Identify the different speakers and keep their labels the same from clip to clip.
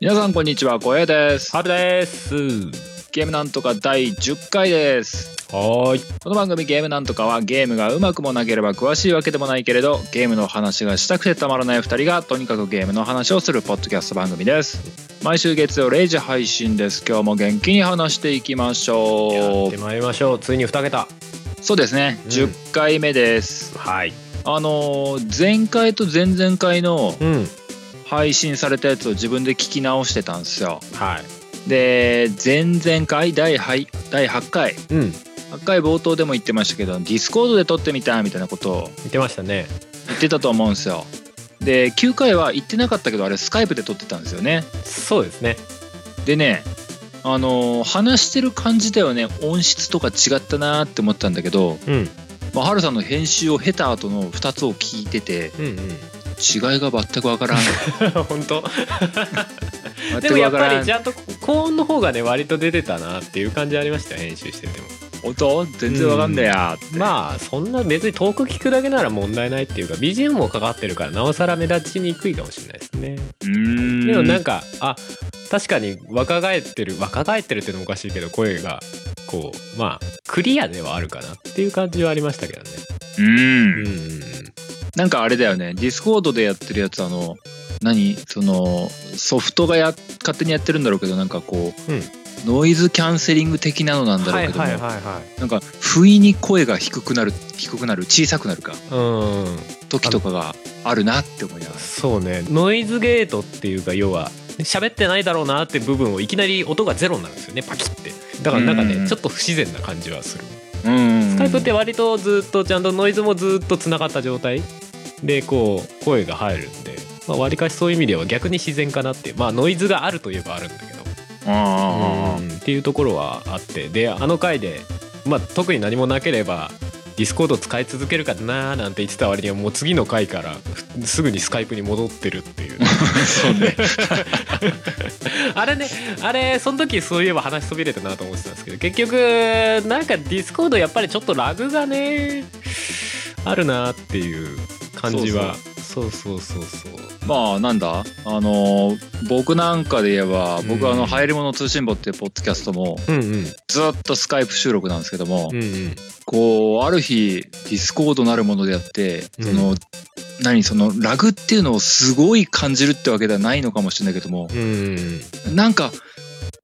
Speaker 1: 皆さんこんにちは、小屋です。
Speaker 2: 春です。
Speaker 1: ゲームなんとか第10回です。
Speaker 2: はーい。
Speaker 1: この番組ゲームなんとかはゲームがうまくもなければ詳しいわけでもないけれど、ゲームの話がしたくてたまらない2人がとにかくゲームの話をするポッドキャスト番組です。毎週月曜0時配信です。今日も元気に話していきまし
Speaker 2: や
Speaker 1: ょ
Speaker 2: ってまいりましょう。ついに2桁。
Speaker 1: う。そうですね、
Speaker 2: うん
Speaker 1: 10回目です。
Speaker 2: はい。
Speaker 1: あのー前回と前々回の
Speaker 2: うん。
Speaker 1: 配信されたやつを自分で聞き直してたんですよ。
Speaker 2: はい。
Speaker 1: で前々回第8第8回
Speaker 2: うん。
Speaker 1: 8回冒頭でも言ってましたけどディスコードで撮ってみたみたいなことを
Speaker 2: 言ってましたね。
Speaker 1: 言ってたと思うんですよで9回は言ってなかったけどあれスカイプで撮ってたんですよね
Speaker 2: そうですね。
Speaker 1: でねあのー話してる感じだよね音質とか違ったなーって思ったんだけど、
Speaker 2: うん。
Speaker 1: まあ、ハルさんの編集を経た後の2つを聞いてて
Speaker 2: うん
Speaker 1: 違いが全くわからん
Speaker 2: うん。本当？
Speaker 1: 全
Speaker 2: でもやっぱりちゃんと高音の方がね割と出てたなっていう感じありましたよ編集してても。
Speaker 1: 本当？全然わかんねえやーって、
Speaker 2: まあそんな別に遠く聞くだけなら問題ないっていうか BGM もかかってるからなおさら目立ちにくいかもしれないですね。
Speaker 1: うーん
Speaker 2: でもなんかあ確かに若返ってる若返ってるっていうのもおかしいけど声がこうまあクリアではあるかなっていう感じはありましたけどね。
Speaker 1: うー
Speaker 2: うんんうんうん。
Speaker 1: なんかあれだよね、ディスコードでやってるやつ、あの、何？その、ソフトがや、勝手にやってるんだろうけど、なんかこう、
Speaker 2: うん。
Speaker 1: ノイズキャンセリング的なのなんだろうけども、
Speaker 2: はいはい。
Speaker 1: なんか、不意に声が低くなる、低くなる、小さくなるか、
Speaker 2: うん。
Speaker 1: 時とかがあるなって思いながら。
Speaker 2: そうね。ノイズゲートっていうか要は喋ってないだろうなって部分をいきなり音がゼロになるんですよねパキって。だからなんかねちょっと不自然な感じはする。
Speaker 1: うん。
Speaker 2: スカイプって割とずっとちゃんとノイズもずっとつながった状態。でこう声が入るんで。まあ割かしそういう意味では逆に自然かなって。まあノイズがあるといえばあるんだけど。
Speaker 1: あ
Speaker 2: うん。っていうところはあって。であの回で、まあ、特に何もなければディスコード使い続けるかなーなんて言ってた割にはもう次の回からふすぐにスカイプに戻ってるっていう。
Speaker 1: そうね。
Speaker 2: あれねあれその時そういえば話しそびれたなと思ってたんですけど結局なんかディスコードやっぱりちょっとラグがねあるなっていう感じは。そうそうそうそう
Speaker 1: まあ、なんだ？あの、僕なんかで言えば、僕はあの、
Speaker 2: うん
Speaker 1: 入り物通信簿っていうポッドキャストも、
Speaker 2: うんうん。
Speaker 1: ずっとスカイプ収録なんですけども、
Speaker 2: うんうん。
Speaker 1: こうある日ディスコードなるものであって
Speaker 2: うん。
Speaker 1: その、何？そのラグっていうのをすごい感じるってわけではないのかもしれないけども
Speaker 2: うん
Speaker 1: なんか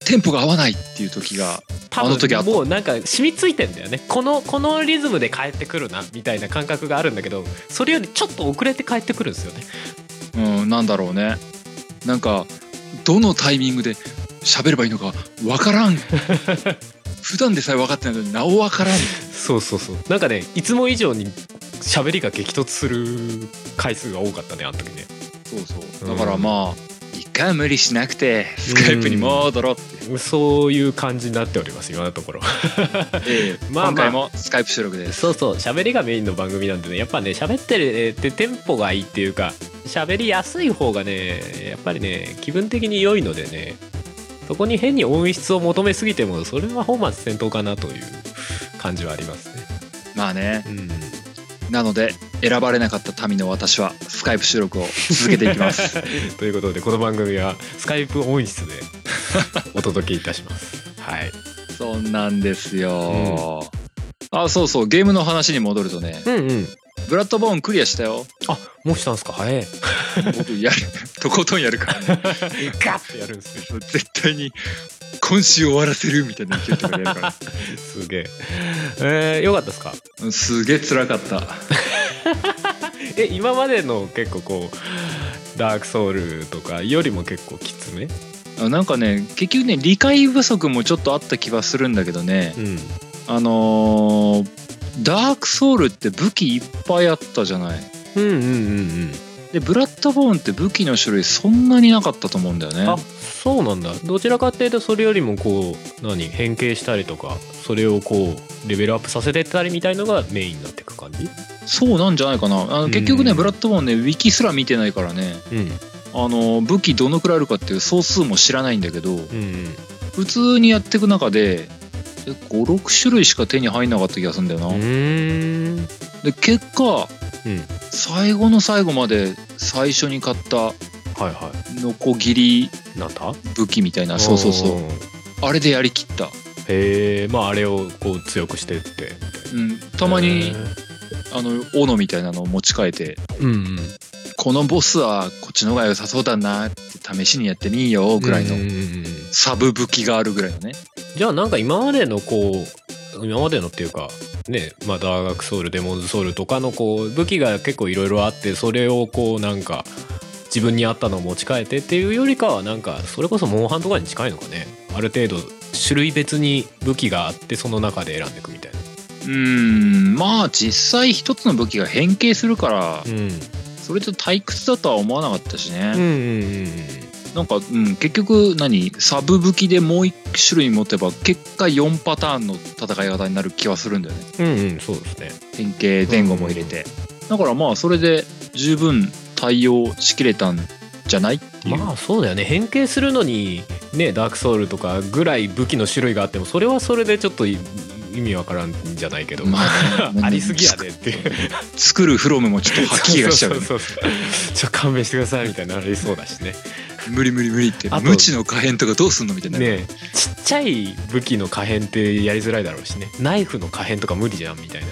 Speaker 1: テンポが合わないっていう時が
Speaker 2: 多
Speaker 1: あの時あった。
Speaker 2: 分もうなんか染みついてんだよね。このこのリズムで帰ってくるなみたいな感覚があるんだけどそれよりちょっと遅れて帰ってくるんですよね
Speaker 1: うんなんだろうね。なんかどのタイミングで喋ればいいのかわからん。普段でさえ分かってないのになおわからん。
Speaker 2: そうそうそう。なんかねいつも以上に喋りが激突する回数が多かったねあの時ね。
Speaker 1: そうそう。だからまあ一回無理しなくてスカイプに戻ろうって、
Speaker 2: そういう感じになっております今のところ。
Speaker 1: ええ。
Speaker 2: まあまあ。
Speaker 1: 今回もスカイプ収録です。
Speaker 2: そうそう。喋りがメインの番組なんでねやっぱね喋ってるってテンポがいいっていうか喋りやすい方がねやっぱりね気分的に良いのでねそこに変に音質を求めすぎてもそれは本末転倒かなという感じはありますね。
Speaker 1: まあね。
Speaker 2: うん
Speaker 1: なので選ばれなかった民の私はスカイプ収録を続けていきます。
Speaker 2: ということでこの番組はスカイプ音質で お届けいたします。はい。
Speaker 1: そんなんですよ、あそうそう。ゲームの話に戻るとね
Speaker 2: うんうん
Speaker 1: ブラッドボーンクリアしたよ。
Speaker 2: あもうしたんすか？早い。
Speaker 1: 僕やる とことんやるからね。
Speaker 2: ガッてやるんですよ
Speaker 1: 絶対に今週終わらせるみたいな勢いとかでやるか
Speaker 2: すげえ。えー、よかったですか？ら
Speaker 1: すげえ辛かった。
Speaker 2: え今までの結構こうダークソウルとかよりも結構きつめ？
Speaker 1: あなんかね結局ね理解不足もちょっとあった気はするんだけどね。
Speaker 2: うん。
Speaker 1: あのーダークソウルって武器いっぱいあったじゃない。
Speaker 2: うんうんうんうん。
Speaker 1: でブラッドボーンって武器の種類そんなになかったと思うんだよね。
Speaker 2: あそうなんだ。どちらかっていうとそれよりもこう何？変形したりとかそれをこうレベルアップさせてったりみたいのがメインになっていく感じ？
Speaker 1: そうなんじゃないかな。あの結局ね、
Speaker 2: うん
Speaker 1: ブラッドボーンねウィキすら見てないからね。
Speaker 2: うん。
Speaker 1: あの武器どのくらいあるかっていう総数も知らないんだけど
Speaker 2: うんうん。
Speaker 1: 普通にやっていく中で56種類しか手に入んなかった気がするんだよな、
Speaker 2: うーん。
Speaker 1: で結果
Speaker 2: うん。
Speaker 1: 最後の最後まで最初に買ったノコギリ武器みたいなそうそうそう。あれでやりきった、
Speaker 2: へえまああれをこう強くしてって。
Speaker 1: うん、たまに
Speaker 2: へ
Speaker 1: あの斧みたいなのを持ち替えて
Speaker 2: ーうんうん。
Speaker 1: このボスはこっちの方が良さそうだなって試しにやってみいよぐらいのサブ武器があるぐらいのね。
Speaker 2: じゃあなんか今までのこう今までのっていうかねまあダークソウルデモンズソウルとかのこう武器が結構いろいろあってそれをこうなんか自分に合ったのを持ち替えてっていうよりかはなんかそれこそモンハンとかに近いのかね。ある程度種類別に武器があってその中で選んでいくみたいな
Speaker 1: うーん。まあ実際一つの武器が変形するから
Speaker 2: うん。
Speaker 1: それと退屈だとは思わなかったしね、
Speaker 2: うんうんうん
Speaker 1: なんか、うん、結局何？サブ武器でもう一種類持てば結果4パターンの戦い方になる気はするんだよね。
Speaker 2: うんうんうんそうですね。
Speaker 1: 変形前後も入れて、だからまあそれで十分対応しきれたんじゃないっていう、
Speaker 2: まあそうだよね。変形するのにねダークソウルとかぐらい武器の種類があってもそれはそれでちょっとい意味わからんじゃないけど、
Speaker 1: まあね
Speaker 2: ありすぎやでっていう。
Speaker 1: 作るフロムもちょっと吐き気がしちゃうよね。
Speaker 2: そうそうそうちょっと勘弁してくださいみたいになりそうだしね。
Speaker 1: 無理無理無理って。無知の可変とかどうすんのみたいな、
Speaker 2: ねちっちゃい武器の可変ってやりづらいだろうしね。ナイフの可変とか無理じゃんみたい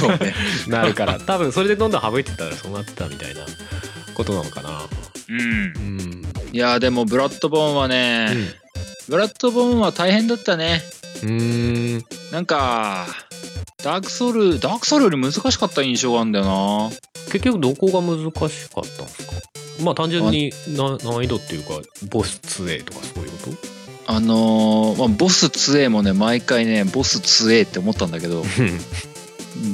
Speaker 1: そうね。
Speaker 2: ななるから多分それでどんどん省いてったらそうなってたみたいなことなのかな。
Speaker 1: うん。
Speaker 2: うん、
Speaker 1: いやでもブラッドボーンはね、ブラッドボーンは大変だったね
Speaker 2: うん、うーん
Speaker 1: なんかダークソウルダークソウルより難しかった印象があるんだよな。
Speaker 2: 結局どこが難しかったんですか？まあ単純にな難易度っていうかボス 2A とかそういうこ
Speaker 1: あのーまあ、ボス 2A もね毎回ねボス 2A って思ったんだけど
Speaker 2: と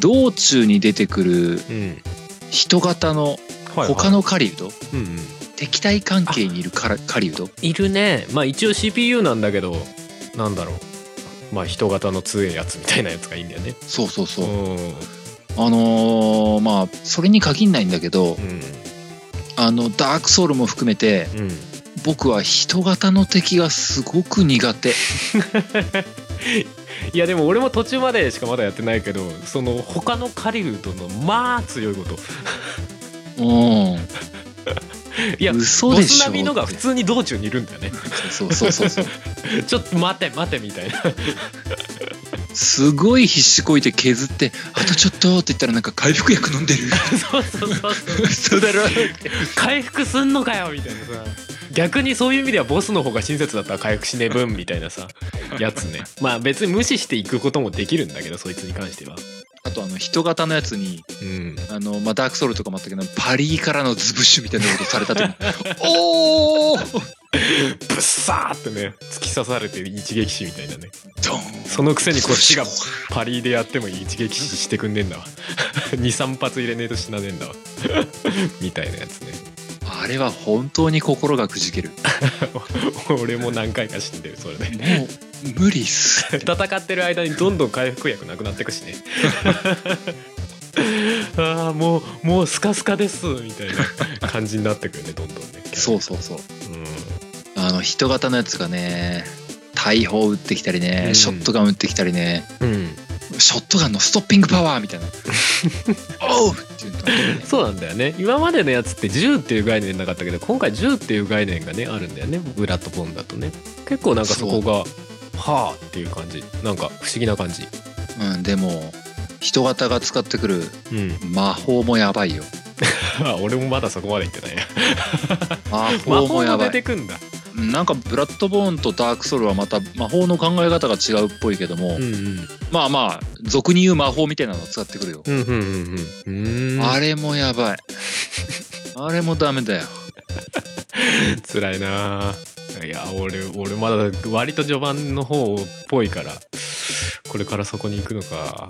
Speaker 1: 道中に出てくる
Speaker 2: うん。
Speaker 1: 人型の
Speaker 2: はいはい。
Speaker 1: 他の狩人、
Speaker 2: うんうん。
Speaker 1: 敵対関係にいるから狩人？
Speaker 2: いるね。まあ一応 CPU なんだけどなんだろうまあ人型の強いやつみたいなやつがいいんだよね。
Speaker 1: そうそうそう、
Speaker 2: うん。
Speaker 1: あのーまあそれに限んないんだけど
Speaker 2: うん。
Speaker 1: あのダークソウルも含めて
Speaker 2: うん。
Speaker 1: 僕は人型の敵がすごく苦手。
Speaker 2: いやでも俺も途中までしかまだやってないけどその他の狩人のまあ強いこと。
Speaker 1: うん
Speaker 2: いや
Speaker 1: 嘘でしょ
Speaker 2: ボス並みのが普通に道中にいるんだよね。
Speaker 1: そうそうそうそう
Speaker 2: ちょっと待て待てみたいな。
Speaker 1: すごい必死こいて削って「あとちょっと」って言ったらなんか回復薬飲んでる。
Speaker 2: そうそうそうそう。
Speaker 1: 嘘だろ。
Speaker 2: 回復すんのかよみたいなさ。逆にそういう意味ではボスの方が親切だったら回復しねえ分みたいなさやつね。まあ別に無視していくこともできるんだけどそいつに関しては
Speaker 1: あとあの人型のやつに
Speaker 2: うん
Speaker 1: あの、まあ、ダークソウルとかもあったけどパリーからのズブッシュみたいなことされた時に おー!
Speaker 2: ブッサーってね突き刺されて一撃死みたいなね。
Speaker 1: ドーン。
Speaker 2: そのくせにこっちが パリでやっても一撃死してくんねえんだわ。23発入れねえと死なねえんだわ。みたいなやつね。
Speaker 1: あれは本当に心がくじける。
Speaker 2: 俺も何回か死んでるそれで。
Speaker 1: もう無理っす。
Speaker 2: 戦ってる間にどんどん回復薬なくなってくしね。ああもうもうスカスカですみたいな感じになってくるねどんどんね。
Speaker 1: そうそうそう。
Speaker 2: う
Speaker 1: あの人型のやつがね大砲撃ってきたりね、
Speaker 2: うん。
Speaker 1: ショットガン撃ってきたりね
Speaker 2: ん、うん、
Speaker 1: ショットガンのストッピングパワーみたいな。おうっていうね。
Speaker 2: そうなんだよね。今までのやつって銃っていう概念なかったけど今回銃っていう概念がねあるんだよね。ブラッドボーンだとね。結構なんかそこがはあっていう感じ。なんか不思議な感じ。
Speaker 1: うんでも人型が使ってくる
Speaker 2: うん。
Speaker 1: 魔法もやばいよ。
Speaker 2: あ 俺もまだそこまで行ってない。や
Speaker 1: 魔
Speaker 2: 魔法も
Speaker 1: 法もやばい。
Speaker 2: 出てくんだ。
Speaker 1: うんなんかブラッドボーンとダークソウルはまた魔法の考え方が違うっぽいけども、
Speaker 2: うんうん。
Speaker 1: まあまあ俗に言う魔法みたいなのを使ってくるよ、
Speaker 2: うんうんうんうん。うーん
Speaker 1: あれもやばい。あれもダメだよ。
Speaker 2: 辛いなあいや俺俺まだ割と序盤の方っぽいからこれからそこに行くのか。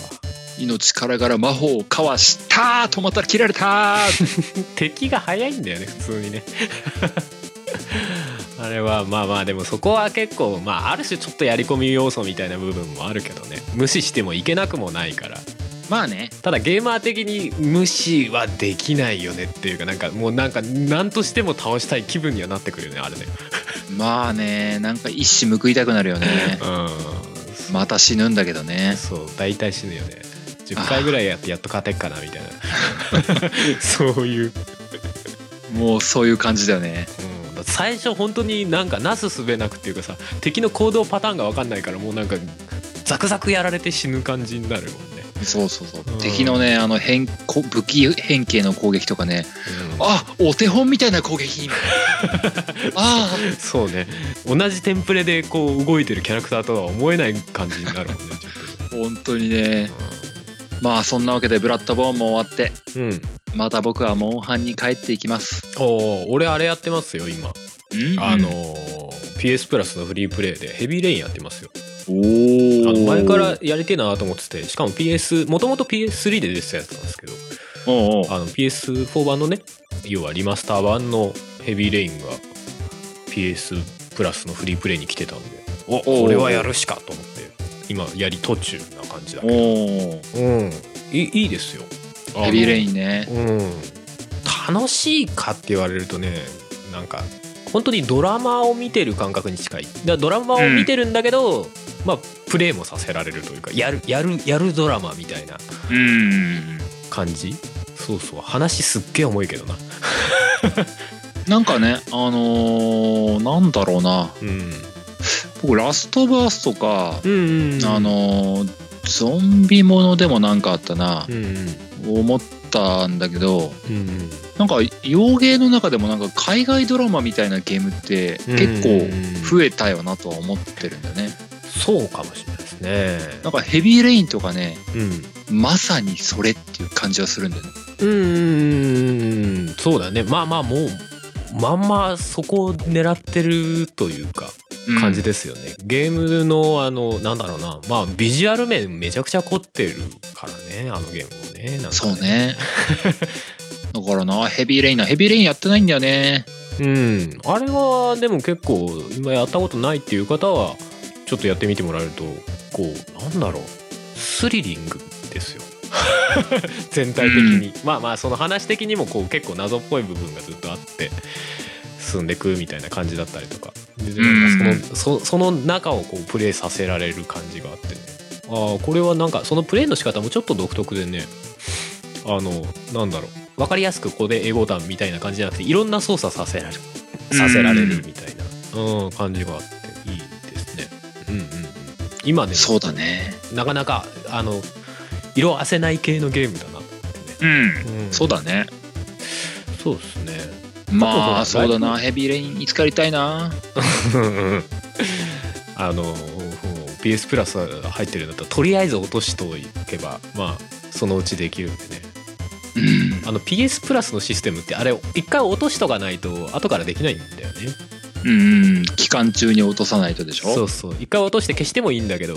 Speaker 1: 命からがら魔法をかわしたとまた切られた
Speaker 2: 敵が早いんだよね普通にね。あれはまあまあでもそこは結構まあある種ちょっとやり込み要素みたいな部分もあるけどね。無視してもいけなくもないから。
Speaker 1: まあね。
Speaker 2: ただゲーマー的に無視はできないよねっていうかなんかもうなんか何としても倒したい気分にはなってくるよねあれね
Speaker 1: まあねなんか一矢報いたくなるよね。
Speaker 2: うん。
Speaker 1: また死ぬんだけどね。
Speaker 2: そう大体死ぬよね。10回ぐらいやってやっと勝てっかなみたいな。そういう、
Speaker 1: もうそういう感じだよね。
Speaker 2: うん、だ最初本当になんかなすすべなくっていうかさ敵の行動パターンが分かんないからもうなんかザクザクやられて死ぬ感じになるもんね、
Speaker 1: そうそうそう、
Speaker 2: うん。
Speaker 1: 敵のねあの変こ武器変形の攻撃とかね。あお手本みたいな攻撃。あ
Speaker 2: そうね。同じテンプレでこう動いてるキャラクターとは思えない感じになるもんね
Speaker 1: 本当にね。まあそんなわけでブラッドボーンも終わって。
Speaker 2: とうん。
Speaker 1: また僕はモンハンに帰っていきます。
Speaker 2: おお俺あれやってますよ今。
Speaker 1: うん。
Speaker 2: あのー PS プラスのフリープレイでヘビーレインやってますよ。
Speaker 1: お
Speaker 2: あの
Speaker 1: お
Speaker 2: 前からやりてえなと思っててしかも PS もともと PS3 で出てたやつなんですけど
Speaker 1: おうおう
Speaker 2: あの PS4 版のね要はリマスター版のヘビーレインが PS プラスのフリープレイに来てたんでお
Speaker 1: お
Speaker 2: これはやるしかと思って今やり途中な感じだけど。うん。いいいいですよ。
Speaker 1: ヘビーレイ
Speaker 2: ン
Speaker 1: ンね。
Speaker 2: うん。楽しいかって言われるとねなんか本当にドラマを見てる感覚に近い。だドラマを見てるんだけど、まあプレイもさせられるというかやるやるやるドラマみたいな
Speaker 1: うん。
Speaker 2: 感じ？そうそう。話すっげえ重いけどな。
Speaker 1: なんかねあのーなんだろうな。
Speaker 2: うん。
Speaker 1: 僕ラストバースとか、
Speaker 2: うんうん
Speaker 1: あのーゾンビものでもなんかあったな。
Speaker 2: う、ん。
Speaker 1: 思ったんだけど
Speaker 2: うんうん
Speaker 1: なんか洋芸の中でもなんか海外ドラマみたいなゲームって結構増えたよなとは思ってるんだよね。
Speaker 2: そうかもしれないですね。
Speaker 1: なんかヘビーレインとかね
Speaker 2: うん。
Speaker 1: まさにそれっていう感じがするんだよね。
Speaker 2: うん。うんうんそうだね。まあまあもうまんまそこを狙ってるというか
Speaker 1: うん。
Speaker 2: 感じですよね、ゲームのあのなんだろうな。まあビジュアル面めちゃくちゃ凝ってるからねあのゲームもね。なんか
Speaker 1: そうね。だからなヘビーレインなヘビーレインやってないんだよね。
Speaker 2: うん。あれはでも結構今やったことないっていう方はちょっとやってみてもらえるとこうなんだろう。スリリングですよ。全体的に、まあまあその話的にもこう結構謎っぽい部分がずっとあって進んでくみたいな感じだったりとか。でなんかそのそその中をこうプレイさせられる感じがあって。ねああこれはなんかそのプレイの仕方もちょっと独特でね。あのなんだろう分かりやすくここで A ボタンみたいな感じじゃなくていろんな操作させられるさせられるみたいな、うん、感じがあっていいですね。うんうんうん、今
Speaker 1: そうだね。
Speaker 2: なかなかあの色あせない系のゲームだなと思って
Speaker 1: うん。
Speaker 2: ね。うん
Speaker 1: そうだね。
Speaker 2: そうですね。
Speaker 1: まあそうだなヘビーレインいつかやりたいな。
Speaker 2: あの PS プラス入ってるんだったらとりあえず落としておけばまあそのうちできるんでね
Speaker 1: うん。
Speaker 2: あの PS プラスのシステムってあれ一回落としとかないと後からできないんだよね。
Speaker 1: うん。期間中に落とさないとでしょ？
Speaker 2: そうそう。一回落として消してもいいんだけど。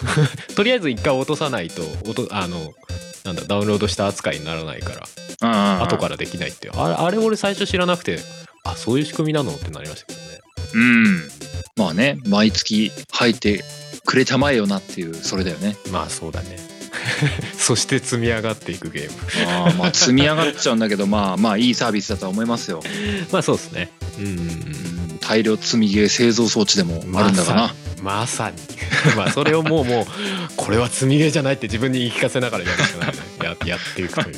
Speaker 2: とりあえず一回落とさないと落とあのなんだダウンロードした扱いにならないから。
Speaker 1: ら
Speaker 2: 後からできないっていう。あれあれ俺最初知らなくてあそういう仕組みなのってなりましたけどね。
Speaker 1: うん。まあね、毎月入ってくれたまえよなっていう、それだよね。
Speaker 2: まあそうだね そして積み上がっていくゲーム。
Speaker 1: あーまあ積み上がっちゃうんだけど、まあまあいいサービスだとは思いますよ。
Speaker 2: まあそうですね。うん。
Speaker 1: 大量積みゲー製造装置でもあるんだかな。
Speaker 2: まさに。ま あそれをもうもうこれは積みゲーじゃないって自分に言い聞かせながらやるしかない。ねややっていくという。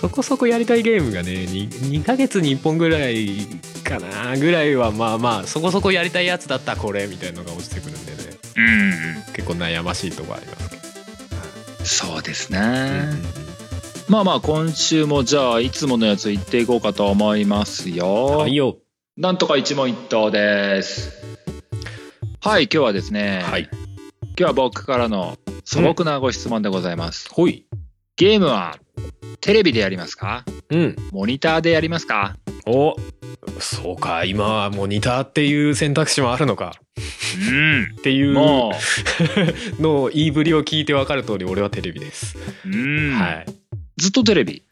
Speaker 2: そこそこやりたいゲームがね 2, 2ヶ月に1本ぐらいかなぐらいはまあまあそこそこやりたいやつだったこれみたいのが落ちてくるんで。ね
Speaker 1: うん。
Speaker 2: 結構悩ましいとこありますけど、
Speaker 1: そうですね。
Speaker 2: うんうんうん
Speaker 1: まあまあ今週もじゃあいつものやつ言っていこうかと思いますよ。
Speaker 2: はいよ
Speaker 1: なんとか一問一答です。はい、今日はですね、
Speaker 2: はい
Speaker 1: 今日は僕からの素朴なご質問でございます。
Speaker 2: ほい
Speaker 1: ゲームはテレビでやりますか？
Speaker 2: うん。
Speaker 1: モニターでやりますか？
Speaker 2: おそうか。今はモニターっていう選択肢もあるのか。
Speaker 1: うん。
Speaker 2: っていう
Speaker 1: も
Speaker 2: の言いぶりを聞いて分かる通り俺はテレビです、
Speaker 1: う、うん。
Speaker 2: はい。
Speaker 1: ずっとテレビ？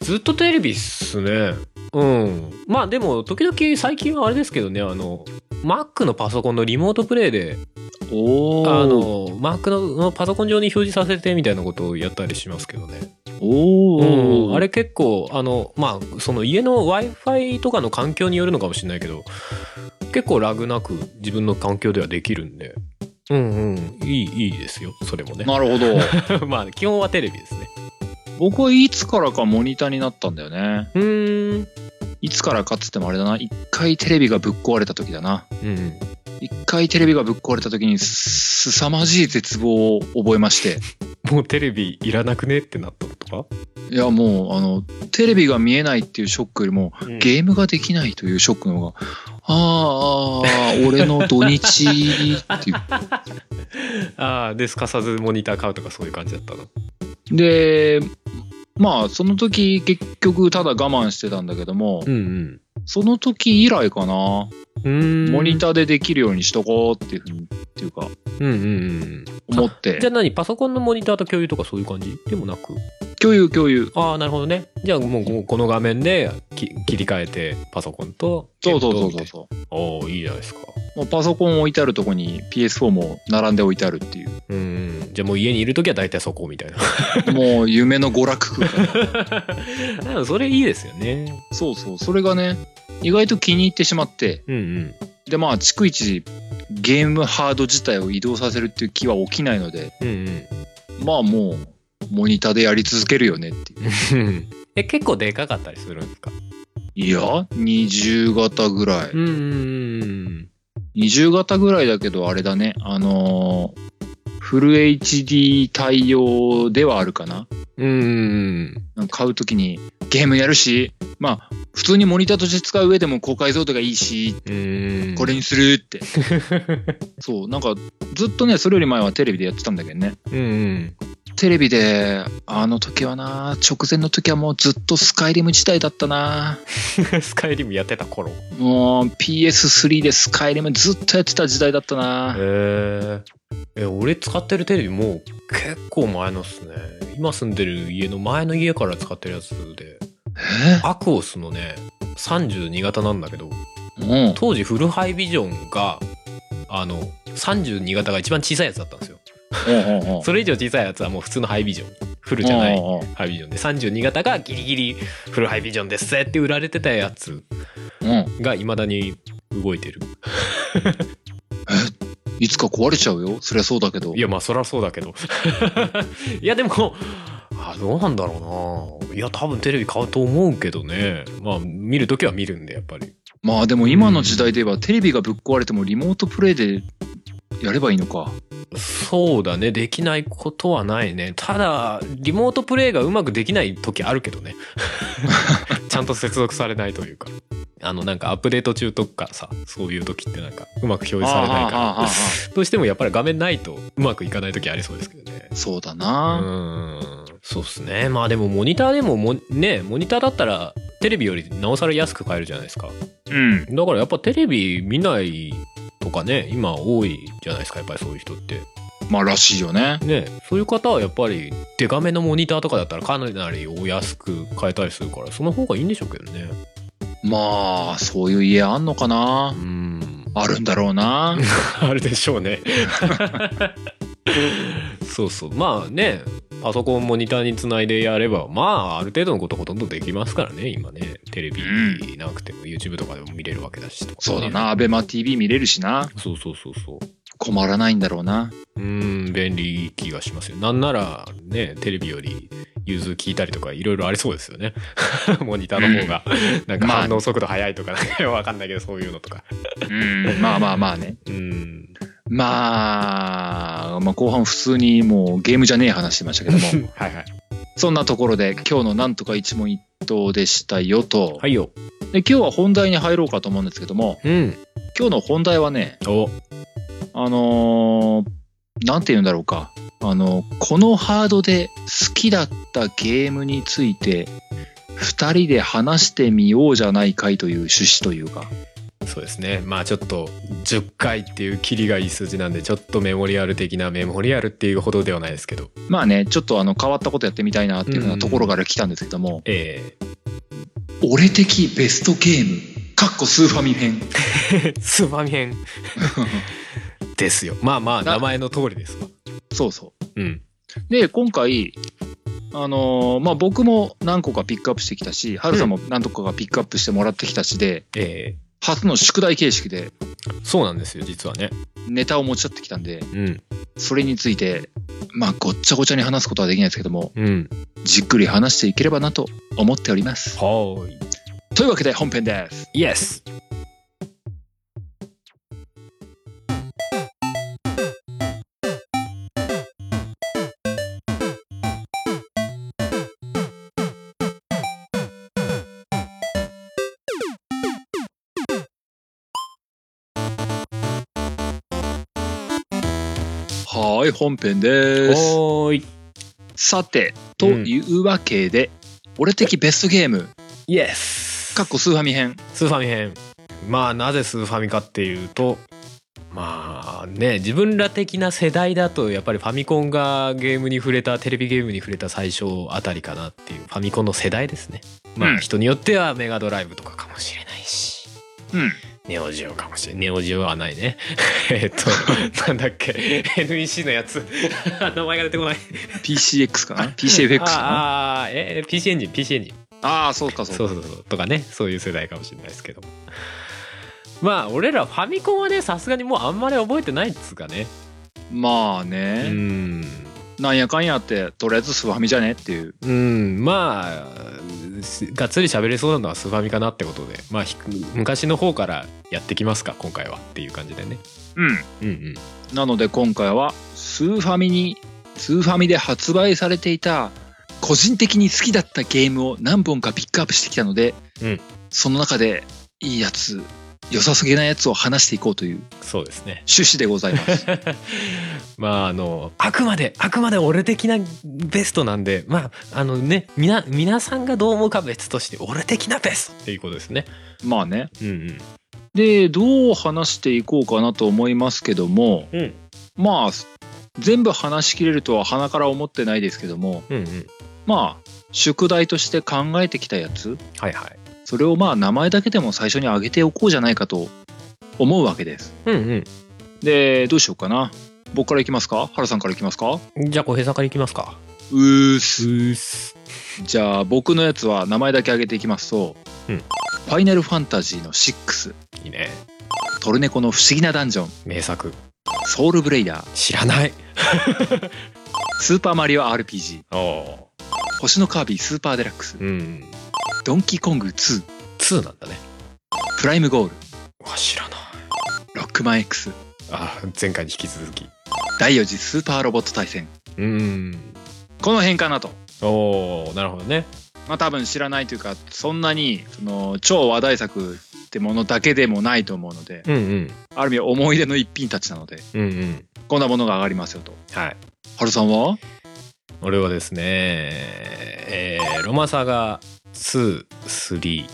Speaker 2: ずっとテレビっすねうん。まあでも時々最近はあれですけどねあの Mac のパソコンのリモートプレイで
Speaker 1: お
Speaker 2: あの Mac ののパソコン上に表示させてみたいなことをやったりしますけどね。
Speaker 1: お
Speaker 2: うん、
Speaker 1: ー
Speaker 2: あれ結構あのまあその家の w i f i とかの環境によるのかもしれないけど結構ラグなく自分の環境ではできるんで。うんうん。いいいいですよ。それもね。
Speaker 1: なるほど。
Speaker 2: まあ基本はテレビですね
Speaker 1: 僕はいつからかモニターになったんだよね。
Speaker 2: うーん
Speaker 1: いつからかっつってもあれだな一回テレビがぶっ壊れた時だな
Speaker 2: うん。
Speaker 1: 一回テレビがぶっ壊れた時にすさまじい絶望を覚えまして
Speaker 2: もうテレビいらなくねってなったのとか、
Speaker 1: いやもうあのテレビが見えないっていうショックよりもゲームができないというショックの方が、あーあー、俺の土日っていう。
Speaker 2: ああ、ですかさずモニター買うとかそういう感じだったの？
Speaker 1: で、まあ、その時結局ただ我慢してたんだけども、
Speaker 2: うんうん。
Speaker 1: その時以来かな、
Speaker 2: うん。うん。
Speaker 1: モニターでできるようにしとこうっていうふうに、っていうか、
Speaker 2: うんうんうん。
Speaker 1: 思って
Speaker 2: じゃ、あ何？パソコンのモニターと共有とかそういう感じ？でもなく
Speaker 1: 共有共有。
Speaker 2: ああ、なるほどね。じゃあもうこの画面でき切り替えてパソコンと
Speaker 1: そうそうそうそうそう。
Speaker 2: おおいいじゃないですか。
Speaker 1: もうパソコン置いてあるとこに PS4 も並んで置いてあるっていう。
Speaker 2: うん。じゃあもう家にいるときは大体そこみたいな。
Speaker 1: もう夢の娯楽空
Speaker 2: それいいですよね。
Speaker 1: そうそう。それがね、意外と気に入ってしまって、
Speaker 2: うんうん。
Speaker 1: でまあ逐一ゲームハード自体を移動させるっていう気は起きないので。
Speaker 2: うん
Speaker 1: まあもうモニターでやり続けるよねっていう。
Speaker 2: うん。え、結構でかかったりするんですか？
Speaker 1: いや20型ぐらい。
Speaker 2: うんうん
Speaker 1: 20型ぐらいだけどあれだね。あのーフル HD 対応ではあるかな？
Speaker 2: うん。
Speaker 1: 買うときにゲームやるしまあ普通にモニターとして使う上でも高解像度がいいし
Speaker 2: うん。
Speaker 1: これにするって そうなんかずっとねそれより前はテレビでやってたんだけどね
Speaker 2: うんうん。
Speaker 1: テレビで、あの時はな、直前の時はもうずっとスカイリム時代だったな。
Speaker 2: スカイリムやってた頃。
Speaker 1: もう PS3 でスカイリムずっとやってた時代だったな。
Speaker 2: へえ。え、俺使ってるテレビもう結構前のっすね。今住んでる家の前の家から使ってるやつで。
Speaker 1: え？
Speaker 2: アクオスのね、32型なんだけど、
Speaker 1: うん。
Speaker 2: 当時フルハイビジョンが、あの、32型が一番小さいやつだったんですよ。
Speaker 1: うん
Speaker 2: それ以上小さいやつはもう普通のハイビジョン。フルじゃない
Speaker 1: うん
Speaker 2: ハイビジョンで。32型がギリギリフルハイビジョンですぜって売られてたやつ
Speaker 1: うん。
Speaker 2: が未だに動いてる。
Speaker 1: いつか壊れちゃうよ。そりゃそうだけど
Speaker 2: い。や、まあそりゃそうだけど。いや、でも、あどうなんだろうな。いや、多分テレビ買うと思うけどね。まあ、見るときは見るんで、やっぱり。
Speaker 1: まあでも今の時代で言えばテレビがぶっ壊れてもリモートプレイでやればいいのか。
Speaker 2: そうだね。できないことはないね。ただ、リモートプレイがうまくできない時あるけどね。ちゃんと接続されないというか。あの、なんかアップデート中とかさ、そういう時ってなんかうまく表示されないから。どうしてもやっぱり画面ないとうまくいかない時ありそうですけどね。
Speaker 1: そうだ
Speaker 2: う
Speaker 1: な。
Speaker 2: ん。そうっすね。まあでもモニターでももね、モニターだったらテレビよりなおさら安く買えるじゃないですか。
Speaker 1: うん。
Speaker 2: だからやっぱテレビ見ないとかね、今多いじゃないですか、やっぱりそういう人って。
Speaker 1: まあらしいよね。
Speaker 2: ね、そういう方はやっぱりデカめのモニターとかだったらかなりお安く買えたりするから、その方がいいんでしょうけどね。
Speaker 1: まあ、そういう家あんのかな？
Speaker 2: う。ん。
Speaker 1: あるんだろうな。
Speaker 2: あるでしょうね。そうそう。まあね、パソコンモニターにつないでやれば、まあある程度のことほとんどできますからね、今ね。テレビなくても YouTube とかでも見れるわけだしとかね、
Speaker 1: そうだな。アベマ TV 見れるしな。
Speaker 2: そうそうそうそう。
Speaker 1: 困らないんだろうな。
Speaker 2: うーん、便利気がしますよ。なんなら、ね、テレビより融通聞いたりとかいろいろありそうですよね。モニターの方が、なんか
Speaker 1: まあ
Speaker 2: 反応速度速いとか、なんかわかんないけど、そういうのとか。
Speaker 1: うん。まあまあまあね。
Speaker 2: うん。
Speaker 1: まあ、まあ後半普通にもうゲームじゃねえ話してましたけども。
Speaker 2: はいはい。
Speaker 1: そんなところで今日のなんとか一問一答でしたよと。
Speaker 2: はいよ。
Speaker 1: で今日は本題に入ろうかと思うんですけども、
Speaker 2: うん。
Speaker 1: 今日の本題はね、
Speaker 2: お、
Speaker 1: あのーなんて言うんだろうか。あの、このハードで好きだったゲームについて、二人で話してみようじゃないかいという趣旨というか。
Speaker 2: そうですね。まあちょっと、10回っていうキリがいい数字なんで、ちょっとメモリアル的な、メモリアルっていうほどではないですけど。
Speaker 1: まあね、ちょっとあの変わったことやってみたいなっていうふうなところから来たんですけども、
Speaker 2: え
Speaker 1: 俺的ベストゲーム、かっこスーファミ編。
Speaker 2: え スーファミ編ですよ。まあまあ、
Speaker 1: な
Speaker 2: 名前の通りですわ。
Speaker 1: そうそう。
Speaker 2: うん。
Speaker 1: で、今回、あのーまあ、僕も何個かピックアップしてきたし、ハルさんも何とかがピックアップしてもらってきたしで、
Speaker 2: え
Speaker 1: 初の宿題形式で
Speaker 2: えそうなんですよ、実はね。
Speaker 1: ネタを持ち寄ってきたんで、
Speaker 2: うん。
Speaker 1: それについて、まあ、ごっちゃごちゃに話すことはできないですけども、
Speaker 2: うん。
Speaker 1: じっくり話していければなと思っております。
Speaker 2: はーい。
Speaker 1: というわけで本編です
Speaker 2: イエス
Speaker 1: い本編です。さてというわけで、俺的ベストゲーム。
Speaker 2: イエス
Speaker 1: かっこスーファミ編。
Speaker 2: スーファミ編。まあなぜスーファミかっていうとまあね自分ら的な世代だとやっぱりファミコンがゲームに触れたテレビゲームに触れた最初あたりかなっていうファミコンの世代ですね。ま
Speaker 1: うん。
Speaker 2: あ人によってはメガドライブとかかもしれないし。
Speaker 1: うん
Speaker 2: ネオジオかもしれないネオジオはないね。えっとなんだっけ。NEC のやつ。名前が出てこない。
Speaker 1: PCX かな ?PCFX かな？
Speaker 2: ああえ PC エンジン PC エンジン。
Speaker 1: ああそうかそうか。
Speaker 2: そうそうそう。とかねそういう世代かもしれないですけどまあ俺らファミコンはねさすがにもうあんまり覚えてないっつうかね。
Speaker 1: まあ
Speaker 2: う
Speaker 1: ね、
Speaker 2: ん
Speaker 1: なんやかんやってとりあえずスーファミじゃねっていう。
Speaker 2: うん。まあがっつり喋れそうなのはスーファミかなってことで。まあひ昔の方からやってきますか今回はっていう感じでね。
Speaker 1: うん。
Speaker 2: うんうん。
Speaker 1: なので今回はスーファミにスーファミで発売されていた個人的に好きだったゲームを何本かピックアップしてきたので、
Speaker 2: うん。
Speaker 1: その中でいいやつ良さすぎなやつを話していこうという
Speaker 2: そうですね。
Speaker 1: 趣旨でございます。
Speaker 2: まああのあくまであくまで俺的なベストなんでまああのねみな皆さんがどう思うか別として俺的なベストっていうことですね。
Speaker 1: まあね。
Speaker 2: うんうん。
Speaker 1: でどう話していこうかなと思いますけども
Speaker 2: うん。
Speaker 1: まあ全部話しきれるとは鼻から思ってないですけども
Speaker 2: うんうん。
Speaker 1: まあ宿題として考えてきたやつ。
Speaker 2: はいはい
Speaker 1: それをまあ名前だけでも最初に挙げておこうじゃないかと思うわけです。
Speaker 2: うん
Speaker 1: でどうしようかな。僕からいきますか？原さんからいきますか？
Speaker 2: うんじゃあ小平さんからいきますか。
Speaker 1: うーす。
Speaker 2: うっす。
Speaker 1: じゃあ僕のやつは名前だけ挙げていきますと「
Speaker 2: うん。
Speaker 1: ファイナルファンタジー」の6
Speaker 2: いいね「
Speaker 1: トルネコの不思議なダンジョン」
Speaker 2: 名作「
Speaker 1: ソウルブレイダー。
Speaker 2: 知らない」「
Speaker 1: スーパーマリオ RPG」
Speaker 2: おお「
Speaker 1: 星のカービィスーパーデラックス」
Speaker 2: うん「
Speaker 1: ドンキーコング2」
Speaker 2: 2なんだね「
Speaker 1: プライムゴール
Speaker 2: わ知らない」「
Speaker 1: ロックマン X」
Speaker 2: あ前回に引き続き「
Speaker 1: 第4次スーパーロボット対戦
Speaker 2: うん」
Speaker 1: この辺かなと。
Speaker 2: おおなるほどね。
Speaker 1: まあ多分知らないというかそんなにその超話題作ってものだけでもないと思うので
Speaker 2: うんうん。
Speaker 1: ある意味思い出の一品たちなので
Speaker 2: うんうん。
Speaker 1: こんなものが上がりますよと。
Speaker 2: はい。
Speaker 1: 春さんは？
Speaker 2: 俺はですねえーロマサガ23、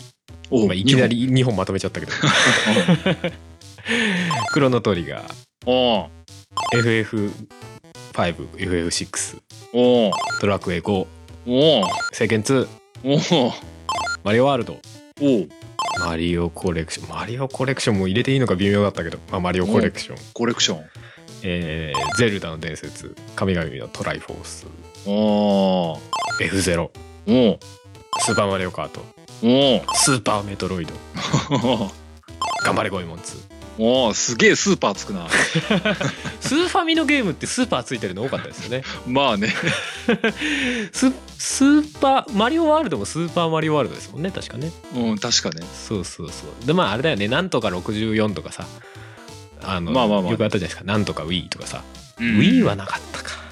Speaker 1: お
Speaker 2: まあ、いきなり2本。まとめちゃったけど。クロノトリガー
Speaker 1: お
Speaker 2: FF5FF6
Speaker 1: お
Speaker 2: ドラクエ5
Speaker 1: お
Speaker 2: 聖剣2
Speaker 1: お
Speaker 2: マリオワールド。
Speaker 1: お
Speaker 2: マリオコレクションマリオコレクションも入れていいのか微妙だったけど、まあ、マリオコレクション、
Speaker 1: コレクション。
Speaker 2: えーゼルダの伝説神々のトライフォース
Speaker 1: お
Speaker 2: F0
Speaker 1: お
Speaker 2: スーパーマリオカート。
Speaker 1: お
Speaker 2: スーパーメトロイド。頑張れゴエモン2
Speaker 1: おすげえスーパーつくな。
Speaker 2: スーファミのゲームってスーパーついてるの多かったですよね。
Speaker 1: まあね。
Speaker 2: ススーパーマリオワールドもスーパーマリオワールドですもんね確かね。
Speaker 1: うん確かね。
Speaker 2: そうそうそう。でまああれだよね。なんとか64とかさ。あの、
Speaker 1: まあまあまあ
Speaker 2: よくあったじゃないですか。なんとか Wii とかさ、
Speaker 1: うん。
Speaker 2: Wii はなかったか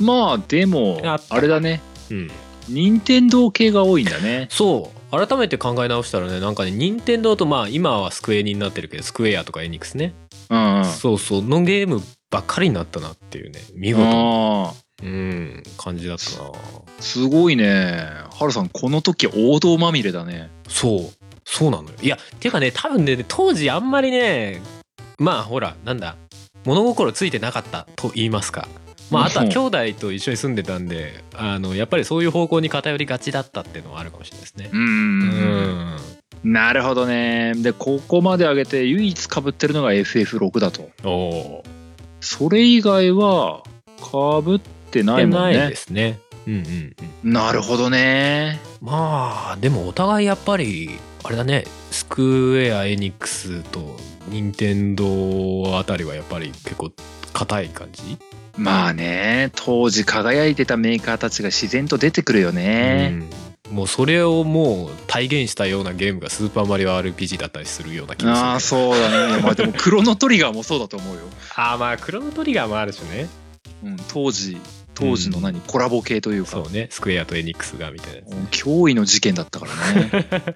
Speaker 1: まあでも
Speaker 2: あ
Speaker 1: れだね。
Speaker 2: うん。
Speaker 1: 任天堂系が多いんだね。
Speaker 2: そう。改めて考え直したらねなんかね任天堂とまあ今はスクエニになってるけどスクエアとかエニックスね、
Speaker 1: うんうん。
Speaker 2: そうそう。のゲームばっかりになったなっていうね見事うん感じだったな。
Speaker 1: すごいね。ハルさんこの時王道まみれだね。
Speaker 2: そう。そうなのよ。いやっていうかね多分ね当時あんまりねまあほらなんだ物心ついてなかったと言いますかまああとは
Speaker 1: うん。
Speaker 2: 兄弟と一緒に住んでたんであのやっぱりそういう方向に偏りがちだったっていうのはあるかもしれないですね。
Speaker 1: う
Speaker 2: うん
Speaker 1: なるほどね。でここまで上げて唯一かぶってるのが FF6 だと。
Speaker 2: おお
Speaker 1: それ以外はかぶってないもん
Speaker 2: ない
Speaker 1: ね
Speaker 2: ですね。うんうんうん。
Speaker 1: なるほどね。
Speaker 2: まあでもお互いやっぱりあれだね。スクエア・エニックスと任天堂あたりはやっぱり結構硬い感じ？
Speaker 1: まあね当時輝いてたメーカーたちが自然と出てくるよね、
Speaker 2: もうそれをもう体現したようなゲームがスーパーマリオ RPG だったりするような気がする
Speaker 1: ああそうだね。まあでもクロノトリガーもそうだと思うよ、
Speaker 2: あーまあクロノトリガーもあるしね。
Speaker 1: うん、当時当時の何、コラボ系というか。
Speaker 2: そうね。スクエアとエニックスがみたいなやつ。
Speaker 1: うん驚異の事件だったからね。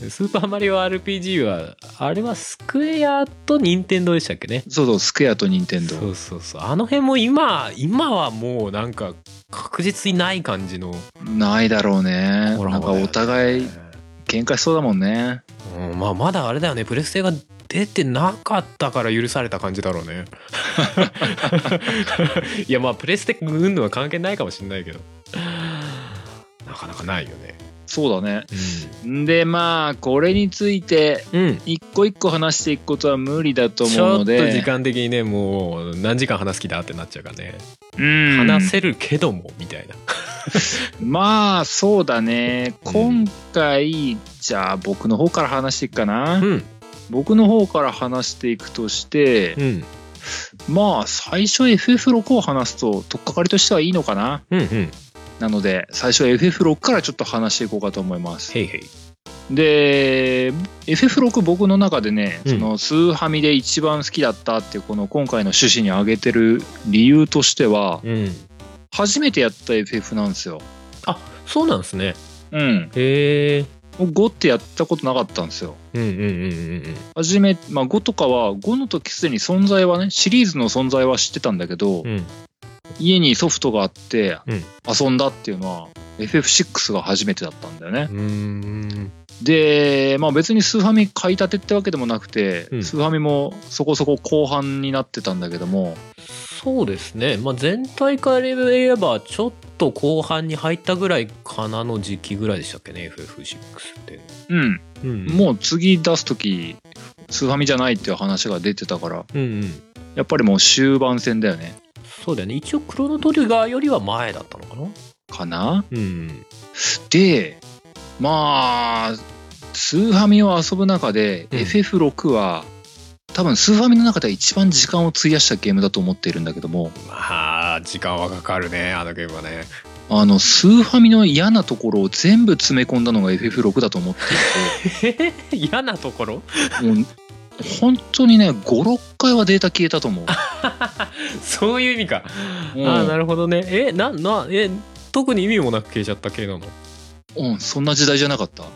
Speaker 2: スーパーマリオ RPG はあれはスクエアと任天堂でしたっけね？
Speaker 1: そうそうスクエアと任天堂
Speaker 2: そうそうそう。あの辺も今今はもうなんか確実にない感じの
Speaker 1: ないだろうね。なんかお互い喧嘩しそうだもんね
Speaker 2: うん、まあまだあれだよねプレステが出てなかったから許された感じだろうねいやまあプレステうんぬは関係ないかもしれないけどなかなかないよね
Speaker 1: そうだねんでまあこれについて、一個一個話していくことは無理だと思うのでちょっと
Speaker 2: 時間的にねもう何時間話す気だってなっちゃうからね、話せるけどもみたいな。
Speaker 1: まあそうだね。
Speaker 2: うん
Speaker 1: 今回じゃあ僕の方から話していくかな、
Speaker 2: うん。
Speaker 1: 僕の方から話していくとして、
Speaker 2: うん。
Speaker 1: まあ最初 FF6 を話すと取っかかりとしてはいいのかな。
Speaker 2: うんうん。
Speaker 1: なので最初 FF6 からちょっと話していこうかと思います。
Speaker 2: へいへい
Speaker 1: で FF6 僕の中でね、
Speaker 2: うん。
Speaker 1: そのスーハミで一番好きだったっていうこの今回の趣旨に挙げてる理由としては
Speaker 2: うん。
Speaker 1: 初めてやった FF なんですよ。
Speaker 2: あそうなんですね。
Speaker 1: うん。
Speaker 2: へえ
Speaker 1: 5ってやったことなかったんですよ。
Speaker 2: うんうんうんうんうん。
Speaker 1: 初め、まあ、5とかは5の時すでに存在はねシリーズの存在は知ってたんだけど、
Speaker 2: うん。
Speaker 1: 家にソフトがあって
Speaker 2: うん。
Speaker 1: 遊んだっていうのは FF6 が初めてだったんだよね。
Speaker 2: うーん
Speaker 1: でまあ別にスーファミ買いたてってわけでもなくて、
Speaker 2: うん。
Speaker 1: スーファミもそこそこ後半になってたんだけども。
Speaker 2: そうですね、まあ、全体から言えばちょっと後半に入ったぐらいかなの時期ぐらいでしたっけね FF6 って、
Speaker 1: うん、
Speaker 2: うん。
Speaker 1: もう次出す時スーファミじゃないっていう話が出てたから
Speaker 2: うんうん。
Speaker 1: やっぱりもう終盤戦だよね。
Speaker 2: そうだよね。一応クロノトリガーよりは前だったのかな？
Speaker 1: かな？
Speaker 2: うん。
Speaker 1: でまあスーファミを遊ぶ中で
Speaker 2: うん。
Speaker 1: FF6 は、多分スーファミの中では一番時間を費やしたゲームだと思っているんだけども
Speaker 2: まあ時間はかかるねあのゲームはね。
Speaker 1: あのスーファミの嫌なところを全部詰め込んだのが FF6 だと思っていて。
Speaker 2: 嫌なところ？
Speaker 1: もう本当にね56回はデータ消えたと思う、
Speaker 2: そういう意味か、
Speaker 1: うん。
Speaker 2: ああなるほどね。えななえ特に意味もなく消えちゃった系なの？
Speaker 1: うん、そんな時代じゃなかった？あ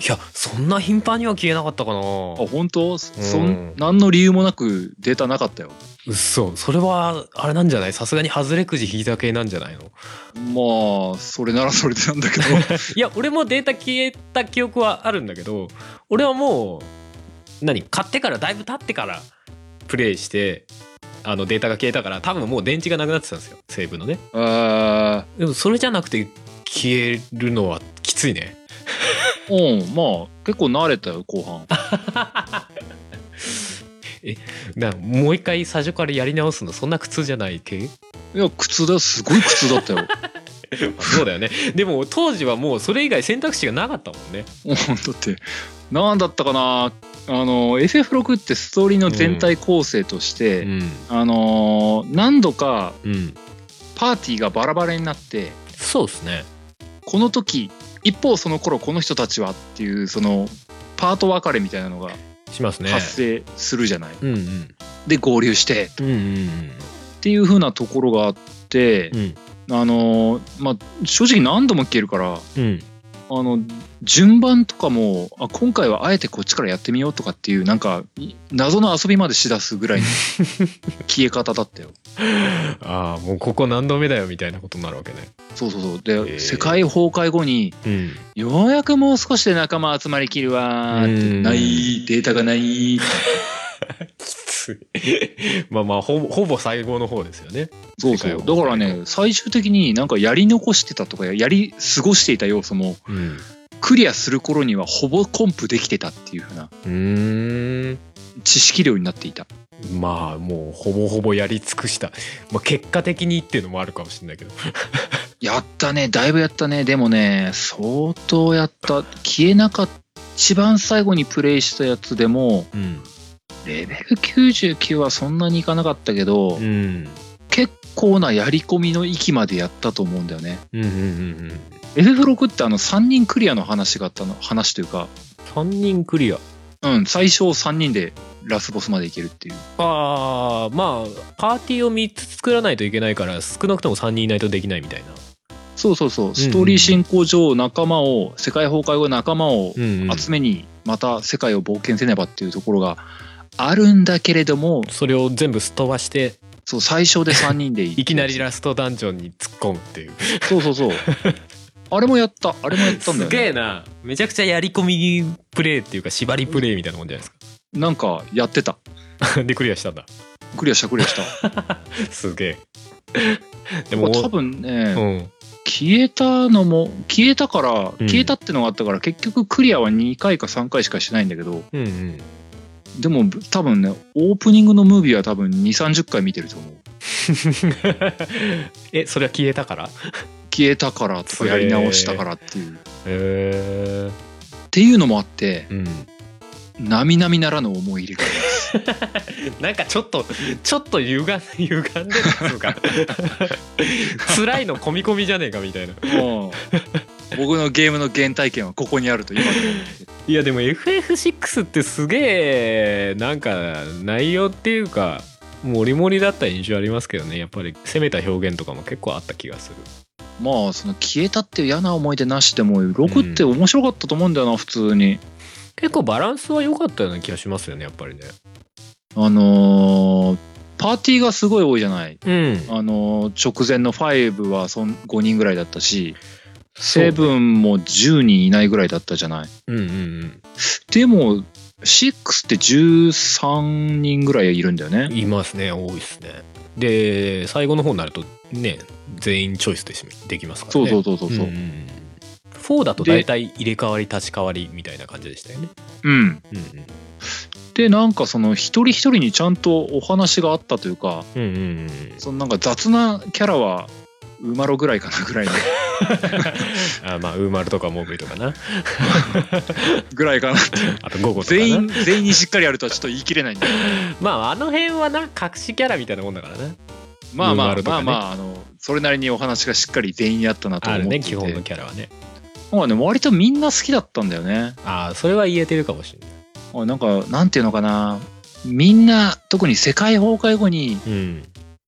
Speaker 2: いやそんな頻繁には消えなかったかな。
Speaker 1: 本当？そ
Speaker 2: うん。
Speaker 1: ん何の理由もなくデータなかったよ。
Speaker 2: うっそそれはあれなんじゃない？さすがに外れくじ引いた系なんじゃないの？
Speaker 1: まあそれならそれでなんだけど。
Speaker 2: いや俺もデータ消えた記憶はあるんだけど俺はもう何？買ってからだいぶ経ってからプレイしてあのデータが消えたから多分もう電池がなくなってたんですよ。セーブのね。
Speaker 1: あ
Speaker 2: でもそれじゃなくて消えるのはきついね。
Speaker 1: ーうんまあ結構慣れたよ後半。
Speaker 2: なもう一回最初からやり直すのそんな苦痛じゃない系？
Speaker 1: いや苦痛だすごい苦痛だったよ。
Speaker 2: そうだよね。でも当時はもうそれ以外選択肢がなかったもんね。
Speaker 1: もうだって何だったかな？あの FF6 ってストーリーの全体構成として、
Speaker 2: うん。
Speaker 1: あのー何度か
Speaker 2: うん。
Speaker 1: パーティーがバラバラになって
Speaker 2: そうですね。
Speaker 1: この時一方その頃この人たちはっていうそのパート分かれみたいなのが
Speaker 2: しますね。
Speaker 1: 発生するじゃない。
Speaker 2: うんうん。
Speaker 1: で合流して。
Speaker 2: うんうん
Speaker 1: っていう風なところがあって
Speaker 2: う、ん
Speaker 1: あのーまあ正直何度も消えるから
Speaker 2: うん
Speaker 1: あの順番とかもあ今回はあえてこっちからやってみようとかっていうなんかい謎の遊びまでしだすぐらいの 消え方だったよ。
Speaker 2: ああもうここ何度目だよみたいなことになるわけね。
Speaker 1: そうそうそう。で、
Speaker 2: ー。
Speaker 1: 世界崩壊後に
Speaker 2: うん。
Speaker 1: ようやくもう少しで仲間集まりきるわーって
Speaker 2: うん。
Speaker 1: ないデータがない
Speaker 2: きつい。まあまあほぼほぼ最後の方ですよね。
Speaker 1: そうそう。だからね最終的になんかやり残してたとかやり過ごしていた要素も
Speaker 2: うん。
Speaker 1: クリアする頃にはほぼコンプできてたっていう風な
Speaker 2: うーん。
Speaker 1: 知識量になっていた。
Speaker 2: まあもうほぼほぼやり尽くした、まあ、結果的にっていうのもあるかもしれないけど。
Speaker 1: やったね。だいぶやったね。でもね相当やった。消えなかった。一番最後にプレイしたやつでも
Speaker 2: うん
Speaker 1: レベル99はそんなにいかなかったけど、
Speaker 2: うん。
Speaker 1: 結構なやり込みの域までやったと思うんだよね。
Speaker 2: うんうんうん
Speaker 1: FF6 ってあの3人クリアの話があったの話というか。
Speaker 2: 3人クリア。
Speaker 1: うん最初3人でラスボスまでいけるっていう。
Speaker 2: ああまあパーティーを3つ作らないといけないから少なくとも3人いないとできないみたいな。
Speaker 1: そうそうそう。ストーリー進行上仲間を世界崩壊後仲間を
Speaker 2: うん、うん、
Speaker 1: 集めにまた世界を冒険せねばっていうところがあるんだけれども
Speaker 2: それを全部すっ飛ばして
Speaker 1: そう最初で3人で
Speaker 2: いきなりラストダンジョンに突っ込むっていう。
Speaker 1: そうそうそう。あれもやった。あれもやったんだよ
Speaker 2: すげえ
Speaker 1: ね
Speaker 2: な。めちゃくちゃやり込みプレイっていうか縛りプレイみたいなもんじゃない
Speaker 1: なんかやってた。
Speaker 2: ですかでクリアしたんだ。
Speaker 1: クリアしたクリアした。
Speaker 2: すげえ。でも
Speaker 1: 多分ね、
Speaker 2: うん。
Speaker 1: 消えたのも消えたから
Speaker 2: うん。
Speaker 1: 消えたってのがあったから、結局クリアは2回か3回しかしてないんだけど
Speaker 2: うんうん
Speaker 1: でも多分ねオープニングのムービーは多分2 3 0回見てると思う。
Speaker 2: えそれは消えたから？
Speaker 1: 消えたからとかやり直したからっていう、っ
Speaker 2: へえ
Speaker 1: ていうのもあって
Speaker 2: うん。
Speaker 1: 並々ならぬ思い入れがあります。
Speaker 2: なんかちょっとちょっと歪ん歪んでるっつうか。辛いの込み込みじゃねえかみたいな
Speaker 1: 僕のゲームの原体験はここにあると今
Speaker 2: いやでも FF6 ってすげえなんか内容っていうかモリモリだった印象ありますけどね。やっぱり攻めた表現とかも結構あった気がする。
Speaker 1: まあその消えたっていう嫌な思い出なしでも6って面白かったと思うんだよな普通に。
Speaker 2: 結構バランスは良かったような気がしますよねやっぱりね。
Speaker 1: あのーパーティーがすごい多いじゃない。
Speaker 2: うん。
Speaker 1: あのー直前の5はそん5人ぐらいだったし7も10人いないぐらいだったじゃない。
Speaker 2: うんうんうん。
Speaker 1: でも6って13人ぐらいいるんだよね。
Speaker 2: いますね。多いですね。で最後の方になるとね全員チョイスでしできますから
Speaker 1: そう
Speaker 2: ね
Speaker 1: そうそうそうそう。
Speaker 2: うんうんうん。4だと大体入れ替わり立ち替わりみたいな感じでしたよね。
Speaker 1: うん
Speaker 2: うん。
Speaker 1: でなんかその一人一人にちゃんとお話があったというか
Speaker 2: うんうんうんうん。
Speaker 1: そのなんか雑なキャラはウマロぐらいかなぐらいの。
Speaker 2: あまあウーマルとかモーグリとかな。
Speaker 1: ぐらいかな
Speaker 2: あとゴゴとかな。
Speaker 1: 全員全員にしっかりやるとはちょっと言い切れないんだけど
Speaker 2: まああの辺はな隠しキャラみたいなもんだからな。
Speaker 1: まあまあ、
Speaker 2: ね。
Speaker 1: まあまああのそれなりにお話がしっかり全員あったなと
Speaker 2: あ
Speaker 1: 思っていて
Speaker 2: るね基本のキャラはね。
Speaker 1: まあね割とみんな好きだったんだよね。
Speaker 2: ああそれは言えてるかもしれない。
Speaker 1: あなんかなんていうのかな。みんな特に世界崩壊後に
Speaker 2: うん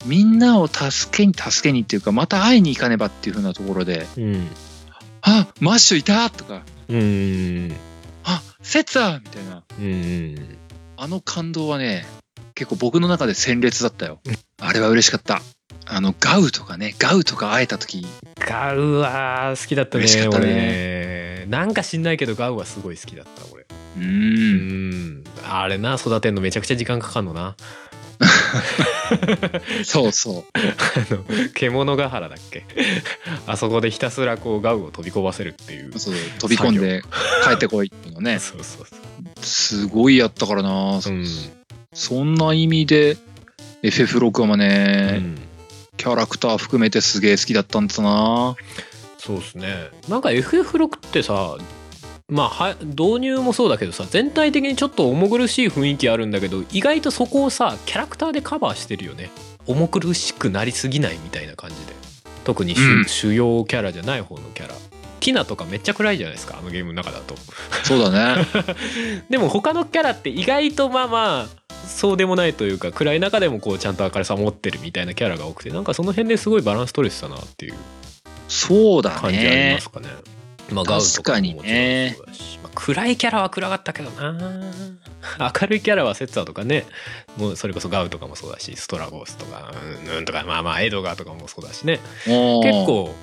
Speaker 1: みんなを助けに助けにっていうかまた会いに行かねばっていう風なところで
Speaker 2: うん「
Speaker 1: あマッシュいた!」とか
Speaker 2: うん「
Speaker 1: あセッツァー!」みたいな。
Speaker 2: うん。
Speaker 1: あの感動はね結構僕の中で鮮烈だったよ。あれは嬉しかった。あのガウとかねガウとか会えた時。
Speaker 2: ガウは好きだったね
Speaker 1: 嬉しかったね。
Speaker 2: なんか知んないけどガウはすごい好きだった俺。
Speaker 1: う
Speaker 2: うんん。あれな育てんのめちゃくちゃ時間かかんのな
Speaker 1: そうそう。
Speaker 2: あの獣ヶ原だっけ？あそこでひたすらこうガウを飛び込ませるっていう
Speaker 1: そう飛び込んで帰ってこいっていうのね。
Speaker 2: そうそうそ
Speaker 1: すごいやったからな、
Speaker 2: ううん、
Speaker 1: そんな意味で FF6 は
Speaker 2: う
Speaker 1: ね、
Speaker 2: ん、
Speaker 1: キャラクター含めてすげえ好きだったんだな。
Speaker 2: そうですね。なんか FF6 ってさまあは導入もそうだけどさ全体的にちょっと重苦しい雰囲気あるんだけど意外とそこをさキャラクターでカバーしてるよね。重苦しくなりすぎないみたいな感じで。特に主,、
Speaker 1: うん。
Speaker 2: 主要キャラじゃない方のキャラ。ティナとかめっちゃ暗いじゃないですかあのゲームの中だと。
Speaker 1: そうだね。
Speaker 2: でも他のキャラって意外とまあまあそうでもないというか暗い中でもこうちゃんと明るさ持ってるみたいなキャラが多くてなんかその辺ですごいバランス取れてたなっていう
Speaker 1: そうだ
Speaker 2: 感じありま
Speaker 1: ね
Speaker 2: すかね。まあガウとかももちろん
Speaker 1: ね
Speaker 2: そうだし、まあ、暗いキャラは暗かったけどな。明るいキャラはセッツァーとかね。もうそれこそガウとかもそうだしストラゴスとかうんうんとかまあまあエドガーとかもそうだしね。結構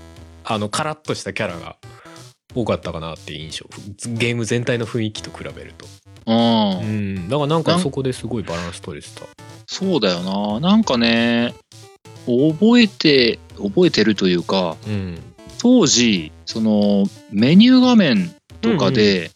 Speaker 2: あのカラッとしたキャラが多かったかなっていう印象。ゲーム全体の雰囲気と比べると。
Speaker 1: うん、
Speaker 2: うん。だからなん
Speaker 1: なん
Speaker 2: かそこですごいバランス取れてた。
Speaker 1: そうだよな。なんかね覚えて覚えてるというか
Speaker 2: うん
Speaker 1: 当時そのメニュー画面とかで、